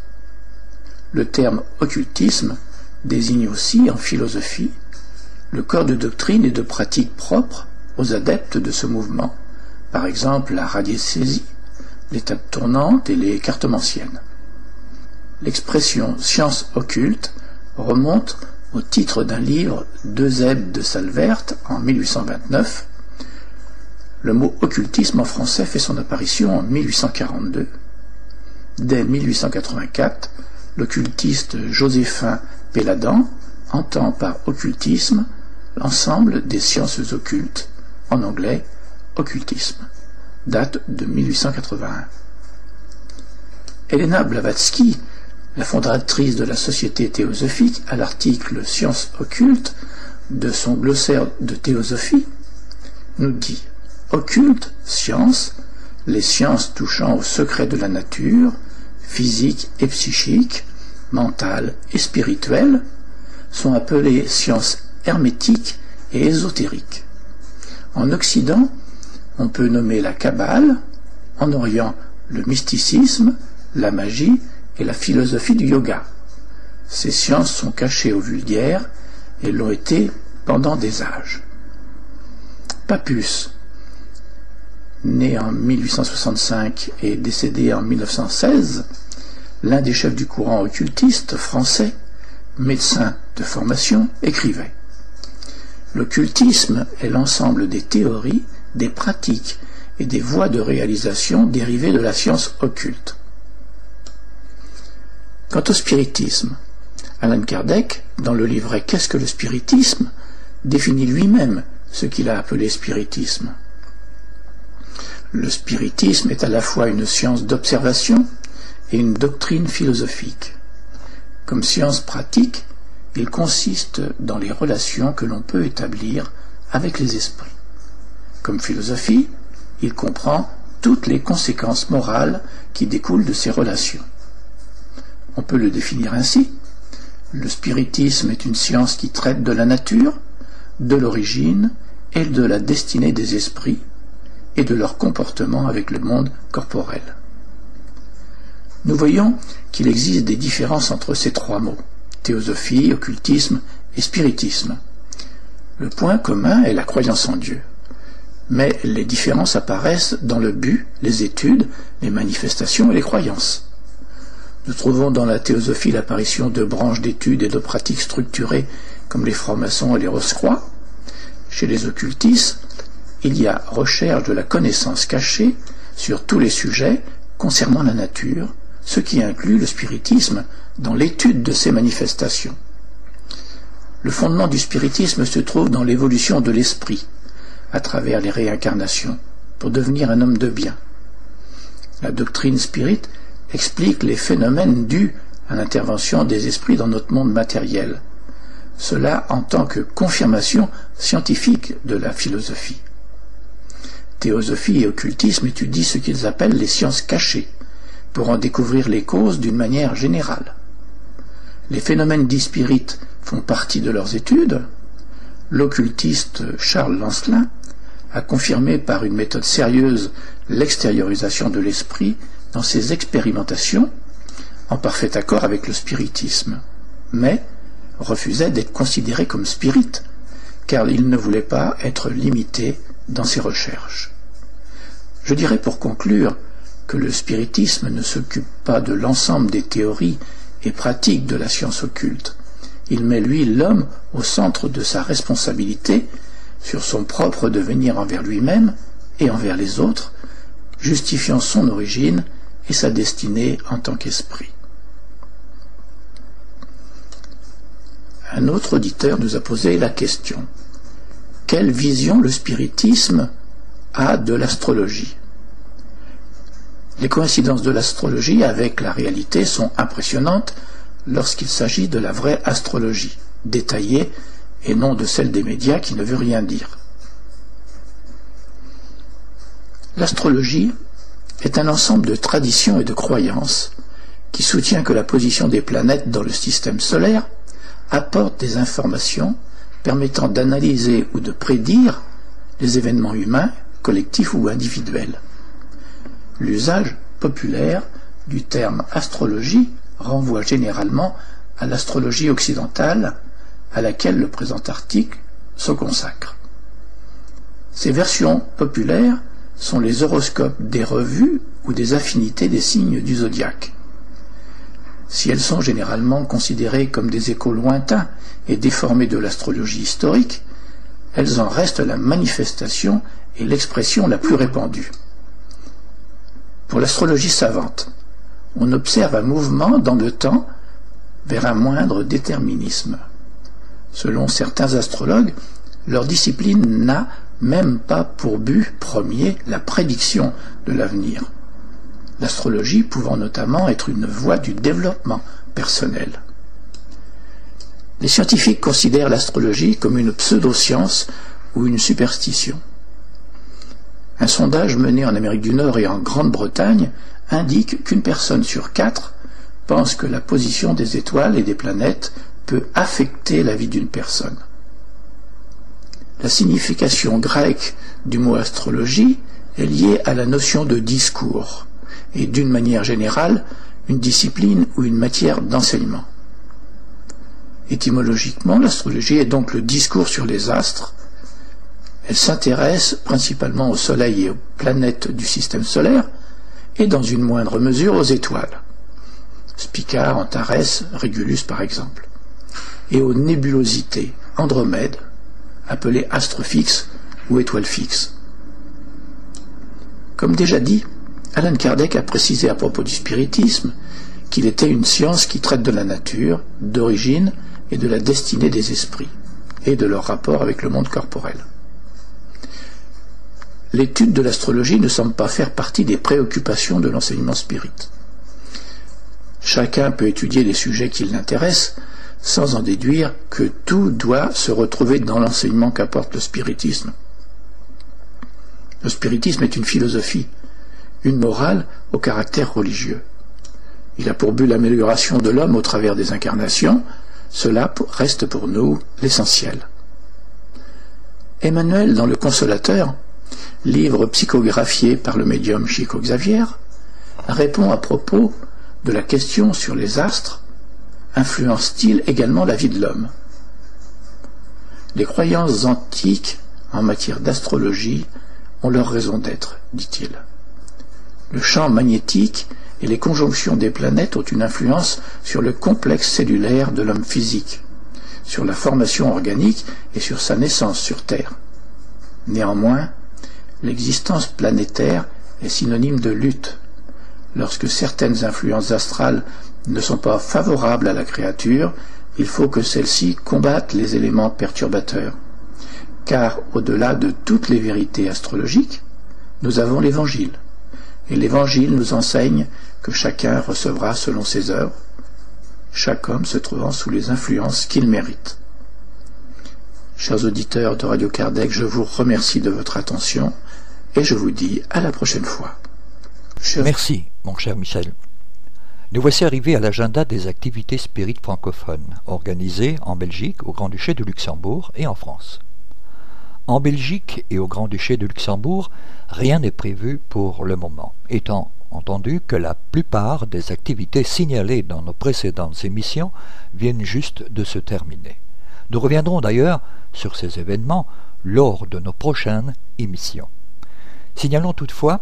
Le terme occultisme désigne aussi en philosophie le corps de doctrine et de pratique propres aux adeptes de ce mouvement par exemple la radiesthésie, l'étape tournante et les cartomanciennes. L'expression science occulte remonte au titre d'un livre Zeb de Salverte en 1829. Le mot occultisme en français fait son apparition en 1842. Dès 1884, l'occultiste Joséphin Péladan entend par occultisme l'ensemble des sciences occultes, en anglais occultisme, date de 1881. Elena Blavatsky, la fondatrice de la Société théosophique, à l'article Sciences occultes de son glossaire de théosophie, nous dit Occulte, science, les sciences touchant aux secrets de la nature, physique et psychique, mentale et spirituelle, sont appelées sciences hermétiques et ésotériques. En Occident, on peut nommer la Kabbale, en Orient le mysticisme, la magie et la philosophie du yoga. Ces sciences sont cachées aux vulgaires et l'ont été pendant des âges. Papus, né en 1865 et décédé en 1916, l'un des chefs du courant occultiste français, médecin de formation, écrivait L'occultisme est l'ensemble des théories, des pratiques et des voies de réalisation dérivées de la science occulte. Quant au spiritisme, Alan Kardec, dans le livret Qu'est-ce que le spiritisme? définit lui-même ce qu'il a appelé spiritisme. Le spiritisme est à la fois une science d'observation et une doctrine philosophique. Comme science pratique, il consiste dans les relations que l'on peut établir avec les esprits. Comme philosophie, il comprend toutes les conséquences morales qui découlent de ces relations. On peut le définir ainsi. Le spiritisme est une science qui traite de la nature, de l'origine et de la destinée des esprits et de leur comportement avec le monde corporel. Nous voyons qu'il existe des différences entre ces trois mots, théosophie, occultisme et spiritisme. Le point commun est la croyance en Dieu. Mais les différences apparaissent dans le but, les études, les manifestations et les croyances. Nous trouvons dans la théosophie l'apparition de branches d'études et de pratiques structurées comme les francs-maçons et les rose-croix. Chez les occultistes, il y a recherche de la connaissance cachée sur tous les sujets concernant la nature, ce qui inclut le spiritisme dans l'étude de ces manifestations. Le fondement du spiritisme se trouve dans l'évolution de l'esprit, à travers les réincarnations, pour devenir un homme de bien. La doctrine spirit explique les phénomènes dus à l'intervention des esprits dans notre monde matériel, cela en tant que confirmation scientifique de la philosophie. Théosophie et occultisme étudient ce qu'ils appellent les sciences cachées, pour en découvrir les causes d'une manière générale. Les phénomènes dits spirites font partie de leurs études. L'occultiste Charles Lancelin a confirmé par une méthode sérieuse l'extériorisation de l'esprit dans ses expérimentations, en parfait accord avec le spiritisme. Mais refusait d'être considéré comme spirit, car il ne voulait pas être limité dans ses recherches. Je dirais pour conclure que le spiritisme ne s'occupe pas de l'ensemble des théories et pratiques de la science occulte. Il met lui l'homme au centre de sa responsabilité sur son propre devenir envers lui-même et envers les autres, justifiant son origine et sa destinée en tant qu'esprit. un autre auditeur nous a posé la question quelle vision le spiritisme a de l'astrologie? Les coïncidences de l'astrologie avec la réalité sont impressionnantes lorsqu'il s'agit de la vraie astrologie, détaillée et non de celle des médias qui ne veut rien dire. L'astrologie est un ensemble de traditions et de croyances qui soutient que la position des planètes dans le système solaire apporte des informations permettant d'analyser ou de prédire les événements humains, collectifs ou individuels. L'usage populaire du terme astrologie renvoie généralement à l'astrologie occidentale à laquelle le présent article se consacre. Ces versions populaires sont les horoscopes des revues ou des affinités des signes du zodiaque. Si elles sont généralement considérées comme des échos lointains et déformés de l'astrologie historique, elles en restent la manifestation et l'expression la plus répandue. Pour l'astrologie savante, on observe un mouvement dans le temps vers un moindre déterminisme. Selon certains astrologues, leur discipline n'a même pas pour but premier la prédiction de l'avenir. L'astrologie pouvant notamment être une voie du développement personnel. Les scientifiques considèrent l'astrologie comme une pseudo-science ou une superstition. Un sondage mené en Amérique du Nord et en Grande-Bretagne indique qu'une personne sur quatre pense que la position des étoiles et des planètes peut affecter la vie d'une personne. La signification grecque du mot astrologie est liée à la notion de discours et d'une manière générale une discipline ou une matière d'enseignement. Étymologiquement, l'astrologie est donc le discours sur les astres. Elle s'intéresse principalement au Soleil et aux planètes du système solaire, et dans une moindre mesure aux étoiles. Spica, Antares, Régulus par exemple, et aux nébulosités, Andromède, appelées astres fixes ou étoiles fixes. Comme déjà dit, Alan Kardec a précisé à propos du spiritisme qu'il était une science qui traite de la nature, d'origine et de la destinée des esprits, et de leur rapport avec le monde corporel. L'étude de l'astrologie ne semble pas faire partie des préoccupations de l'enseignement spirit. Chacun peut étudier les sujets qui l'intéressent sans en déduire que tout doit se retrouver dans l'enseignement qu'apporte le spiritisme. Le spiritisme est une philosophie, une morale au caractère religieux. Il a pour but l'amélioration de l'homme au travers des incarnations, cela reste pour nous l'essentiel. Emmanuel, dans Le Consolateur, livre psychographié par le médium Chico Xavier, répond à propos de la question sur les astres, influence-t-il également la vie de l'homme? Les croyances antiques en matière d'astrologie ont leur raison d'être, dit-il. Le champ magnétique et les conjonctions des planètes ont une influence sur le complexe cellulaire de l'homme physique, sur la formation organique et sur sa naissance sur Terre. Néanmoins, l'existence planétaire est synonyme de lutte, lorsque certaines influences astrales ne sont pas favorables à la créature, il faut que celle-ci combatte les éléments perturbateurs. Car au-delà de toutes les vérités astrologiques, nous avons l'Évangile. Et l'Évangile nous enseigne que chacun recevra selon ses œuvres, chaque homme se trouvant sous les influences qu'il mérite. Chers auditeurs de Radio Kardec, je vous remercie de votre attention et je vous dis à la prochaine fois. Merci, mon cher Michel. Nous voici arrivés à l'agenda des activités spirites francophones, organisées en Belgique, au Grand-Duché de Luxembourg et en France. En Belgique et au Grand-Duché de Luxembourg, rien n'est prévu pour le moment, étant entendu que la plupart des activités signalées dans nos précédentes émissions viennent juste de se terminer. Nous reviendrons d'ailleurs sur ces événements lors de nos prochaines émissions. Signalons toutefois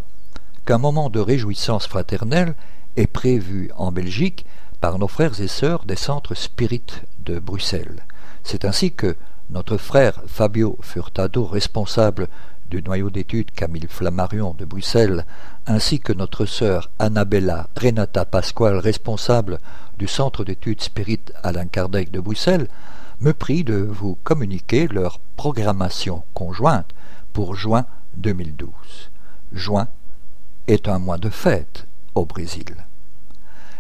qu'un moment de réjouissance fraternelle est prévu en Belgique par nos frères et sœurs des centres spirites de Bruxelles. C'est ainsi que notre frère Fabio Furtado, responsable du noyau d'études Camille Flammarion de Bruxelles, ainsi que notre sœur Annabella Renata Pasquale, responsable du centre d'études spirites Alain Kardec de Bruxelles, me prient de vous communiquer leur programmation conjointe pour juin 2012. Juin est un mois de fête au Brésil.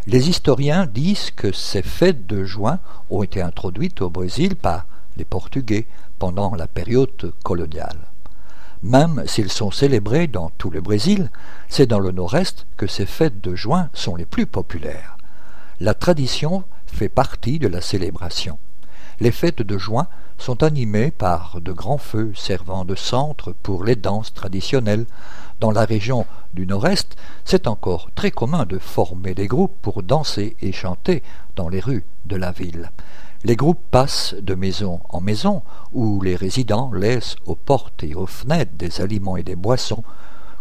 Les historiens disent que ces fêtes de juin ont été introduites au Brésil par les Portugais pendant la période coloniale. Même s'ils sont célébrés dans tout le Brésil, c'est dans le nord-est que ces fêtes de juin sont les plus populaires. La tradition fait partie de la célébration. Les fêtes de juin sont animées par de grands feux servant de centre pour les danses traditionnelles, dans la région du Nord-Est, c'est encore très commun de former des groupes pour danser et chanter dans les rues de la ville. Les groupes passent de maison en maison, où les résidents laissent aux portes et aux fenêtres des aliments et des boissons.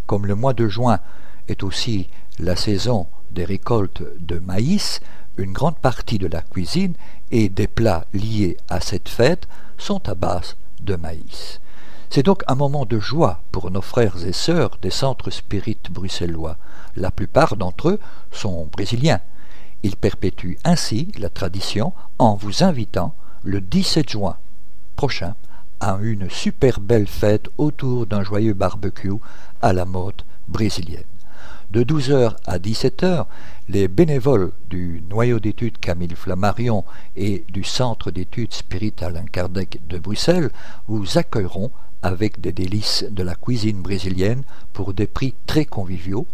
Comme le mois de juin est aussi la saison des récoltes de maïs, une grande partie de la cuisine et des plats liés à cette fête sont à base de maïs. C'est donc un moment de joie pour nos frères et sœurs des centres spirites bruxellois. La plupart d'entre eux sont brésiliens. Il perpétue ainsi la tradition en vous invitant le 17 juin prochain à une super belle fête autour d'un joyeux barbecue à la mode brésilienne. De 12h à 17h, les bénévoles du noyau d'études Camille Flammarion et du Centre d'études Spirit Alain Kardec de Bruxelles vous accueilleront avec des délices de la cuisine brésilienne pour des prix très conviviaux,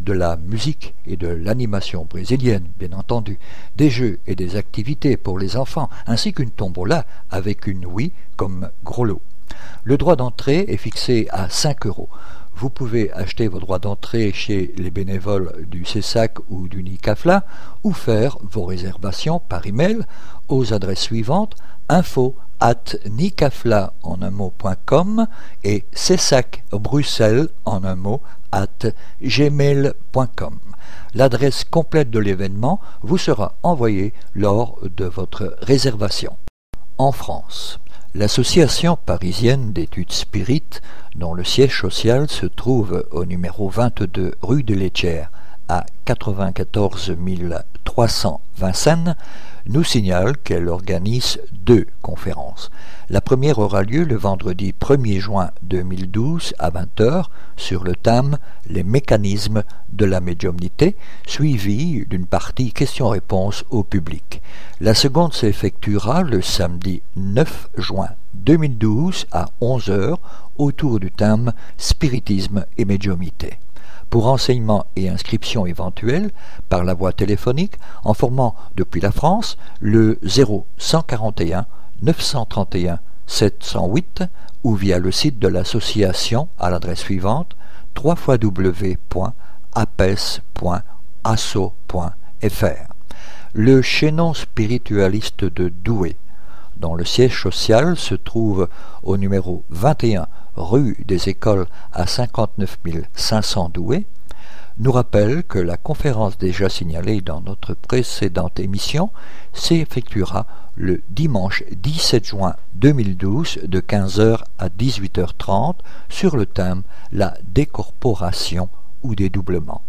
de la musique et de l'animation brésilienne, bien entendu, des jeux et des activités pour les enfants, ainsi qu'une tombola avec une oui comme gros lot. Le droit d'entrée est fixé à 5 euros. Vous pouvez acheter vos droits d'entrée chez les bénévoles du CESAC ou du NICAFLA ou faire vos réservations par email aux adresses suivantes info at nicafla en un mot.com et CESAC Bruxelles en un mot at gmail.com. L'adresse complète de l'événement vous sera envoyée lors de votre réservation. En France, l'association parisienne d'études spirites, dont le siège social se trouve au numéro 22 rue de Létière à 94 300 Vincennes, nous signale qu'elle organise deux conférences. La première aura lieu le vendredi 1er juin 2012 à 20h sur le thème Les mécanismes de la médiumnité, suivie d'une partie questions-réponses au public. La seconde s'effectuera le samedi 9 juin 2012 à 11h autour du thème Spiritisme et médiumnité pour renseignements et inscriptions éventuelles par la voie téléphonique en formant depuis la France le 0141 931 708 ou via le site de l'association à l'adresse suivante www.apes.asso.fr. Le chaînon spiritualiste de Douai, dont le siège social se trouve au numéro 21 rue des Écoles à 59 500 Douai, nous rappelle que la conférence déjà signalée dans notre précédente émission s'effectuera le dimanche 17 juin 2012 de 15h à 18h30 sur le thème La décorporation ou dédoublement.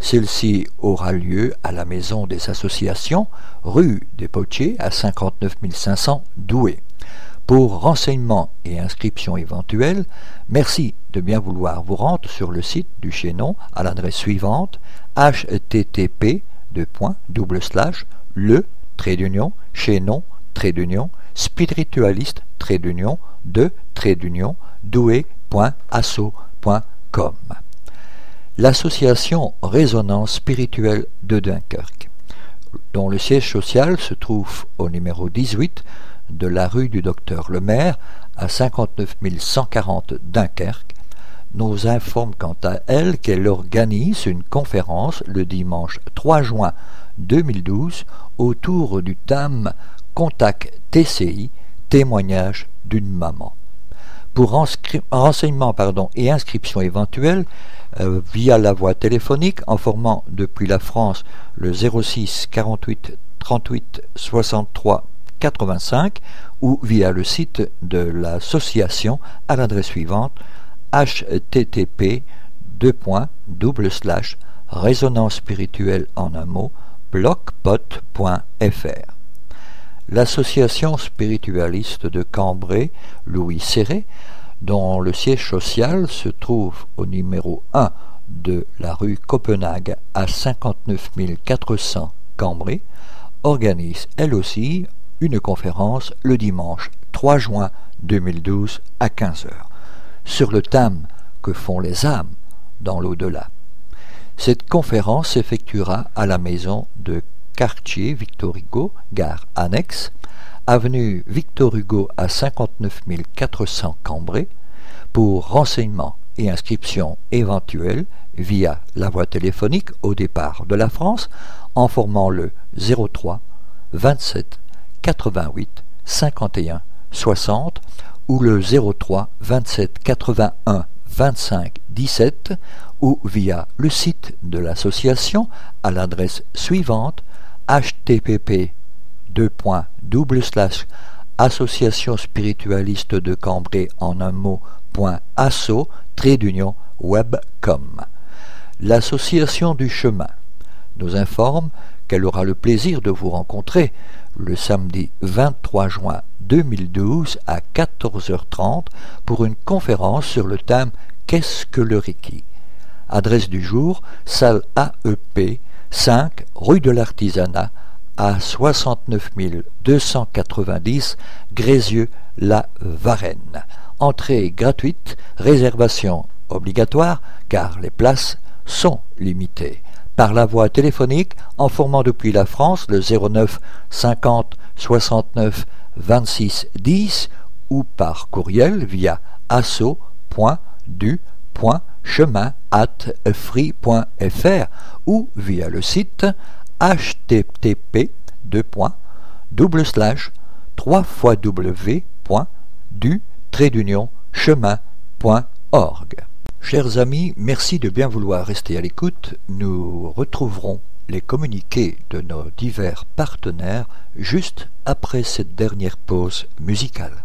Celle-ci aura lieu à la Maison des Associations, rue des Potiers à 59 500 Douai. Pour renseignements et inscriptions éventuelles, merci de bien vouloir vous rendre sur le site du chaînon à l'adresse suivante http le trait d'union chaînon trait d'union spiritualiste trait d'union de trait d'union doué.asso.com L'association Résonance spirituelle de Dunkerque, dont le siège social se trouve au numéro 18 de la rue du Docteur Lemaire à 59 140 Dunkerque, nous informe quant à elle qu'elle organise une conférence le dimanche 3 juin 2012 autour du thème Contact TCI, témoignage d'une maman. Pour renseignements et inscriptions éventuelles, euh, via la voie téléphonique en formant depuis la France le 06 48 38 63 85 ou via le site de l'association à l'adresse suivante http résonance spirituelle en un mot blogpot.fr L'association spiritualiste de Cambrai, Louis Serré, dont le siège social se trouve au numéro 1 de la rue Copenhague à 59 400 Cambrai, organise elle aussi une conférence le dimanche 3 juin 2012 à 15h sur le thème Que font les âmes dans l'au-delà? Cette conférence s'effectuera à la maison de quartier Victor Hugo, gare annexe, avenue Victor Hugo à 59 400 Cambrai, pour renseignements et inscriptions éventuelles via la voie téléphonique au départ de la France en formant le 03 27 88 51 60 ou le 03 27 81 25 17 ou via le site de l'association à l'adresse suivante http association spiritualiste de Cambrai en un mot asso d'union webcom. L'association du chemin nous informe qu'elle aura le plaisir de vous rencontrer le samedi 23 juin 2012 à 14h30 pour une conférence sur le thème Qu'est-ce que le Reiki? Adresse du jour, salle AEP, 5 rue de l'Artisanat, à 69 290 Grézieux-la-Varenne. Entrée gratuite, réservation obligatoire car les places sont limitées. Par la voie téléphonique en formant depuis la France le 09 50 69 26 10 ou par courriel via asso.du.chemin free.fr ou via le site http double slash 3 du chemin.org. Chers amis, merci de bien vouloir rester à l'écoute. Nous retrouverons les communiqués de nos divers partenaires juste après cette dernière pause musicale.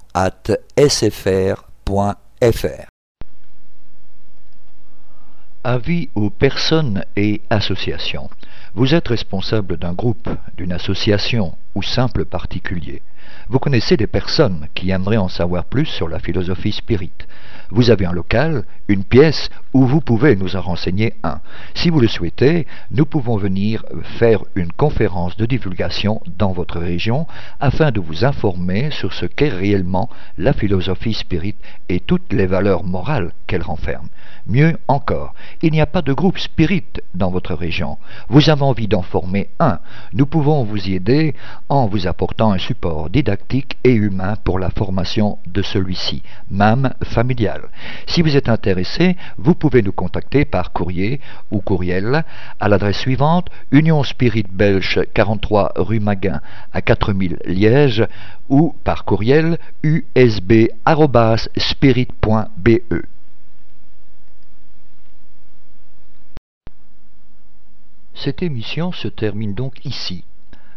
Avis aux personnes et associations. Vous êtes responsable d'un groupe, d'une association ou simple particulier. Vous connaissez des personnes qui aimeraient en savoir plus sur la philosophie spirit. Vous avez un local, une pièce où vous pouvez nous en renseigner un. Si vous le souhaitez, nous pouvons venir faire une conférence de divulgation dans votre région afin de vous informer sur ce qu'est réellement la philosophie spirit et toutes les valeurs morales qu'elle renferme. Mieux encore, il n'y a pas de groupe spirit dans votre région. Vous avez envie d'en former un. Nous pouvons vous y aider en vous apportant un support didactique et humain pour la formation de celui-ci, même familial. Si vous êtes intéressé, vous pouvez nous contacter par courrier ou courriel à l'adresse suivante Union Spirit Belge 43 rue Maguin à 4000 Liège ou par courriel usb.spirit.be. Cette émission se termine donc ici.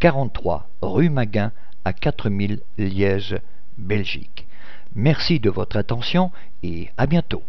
43 rue Maguin à 4000 Liège, Belgique. Merci de votre attention et à bientôt.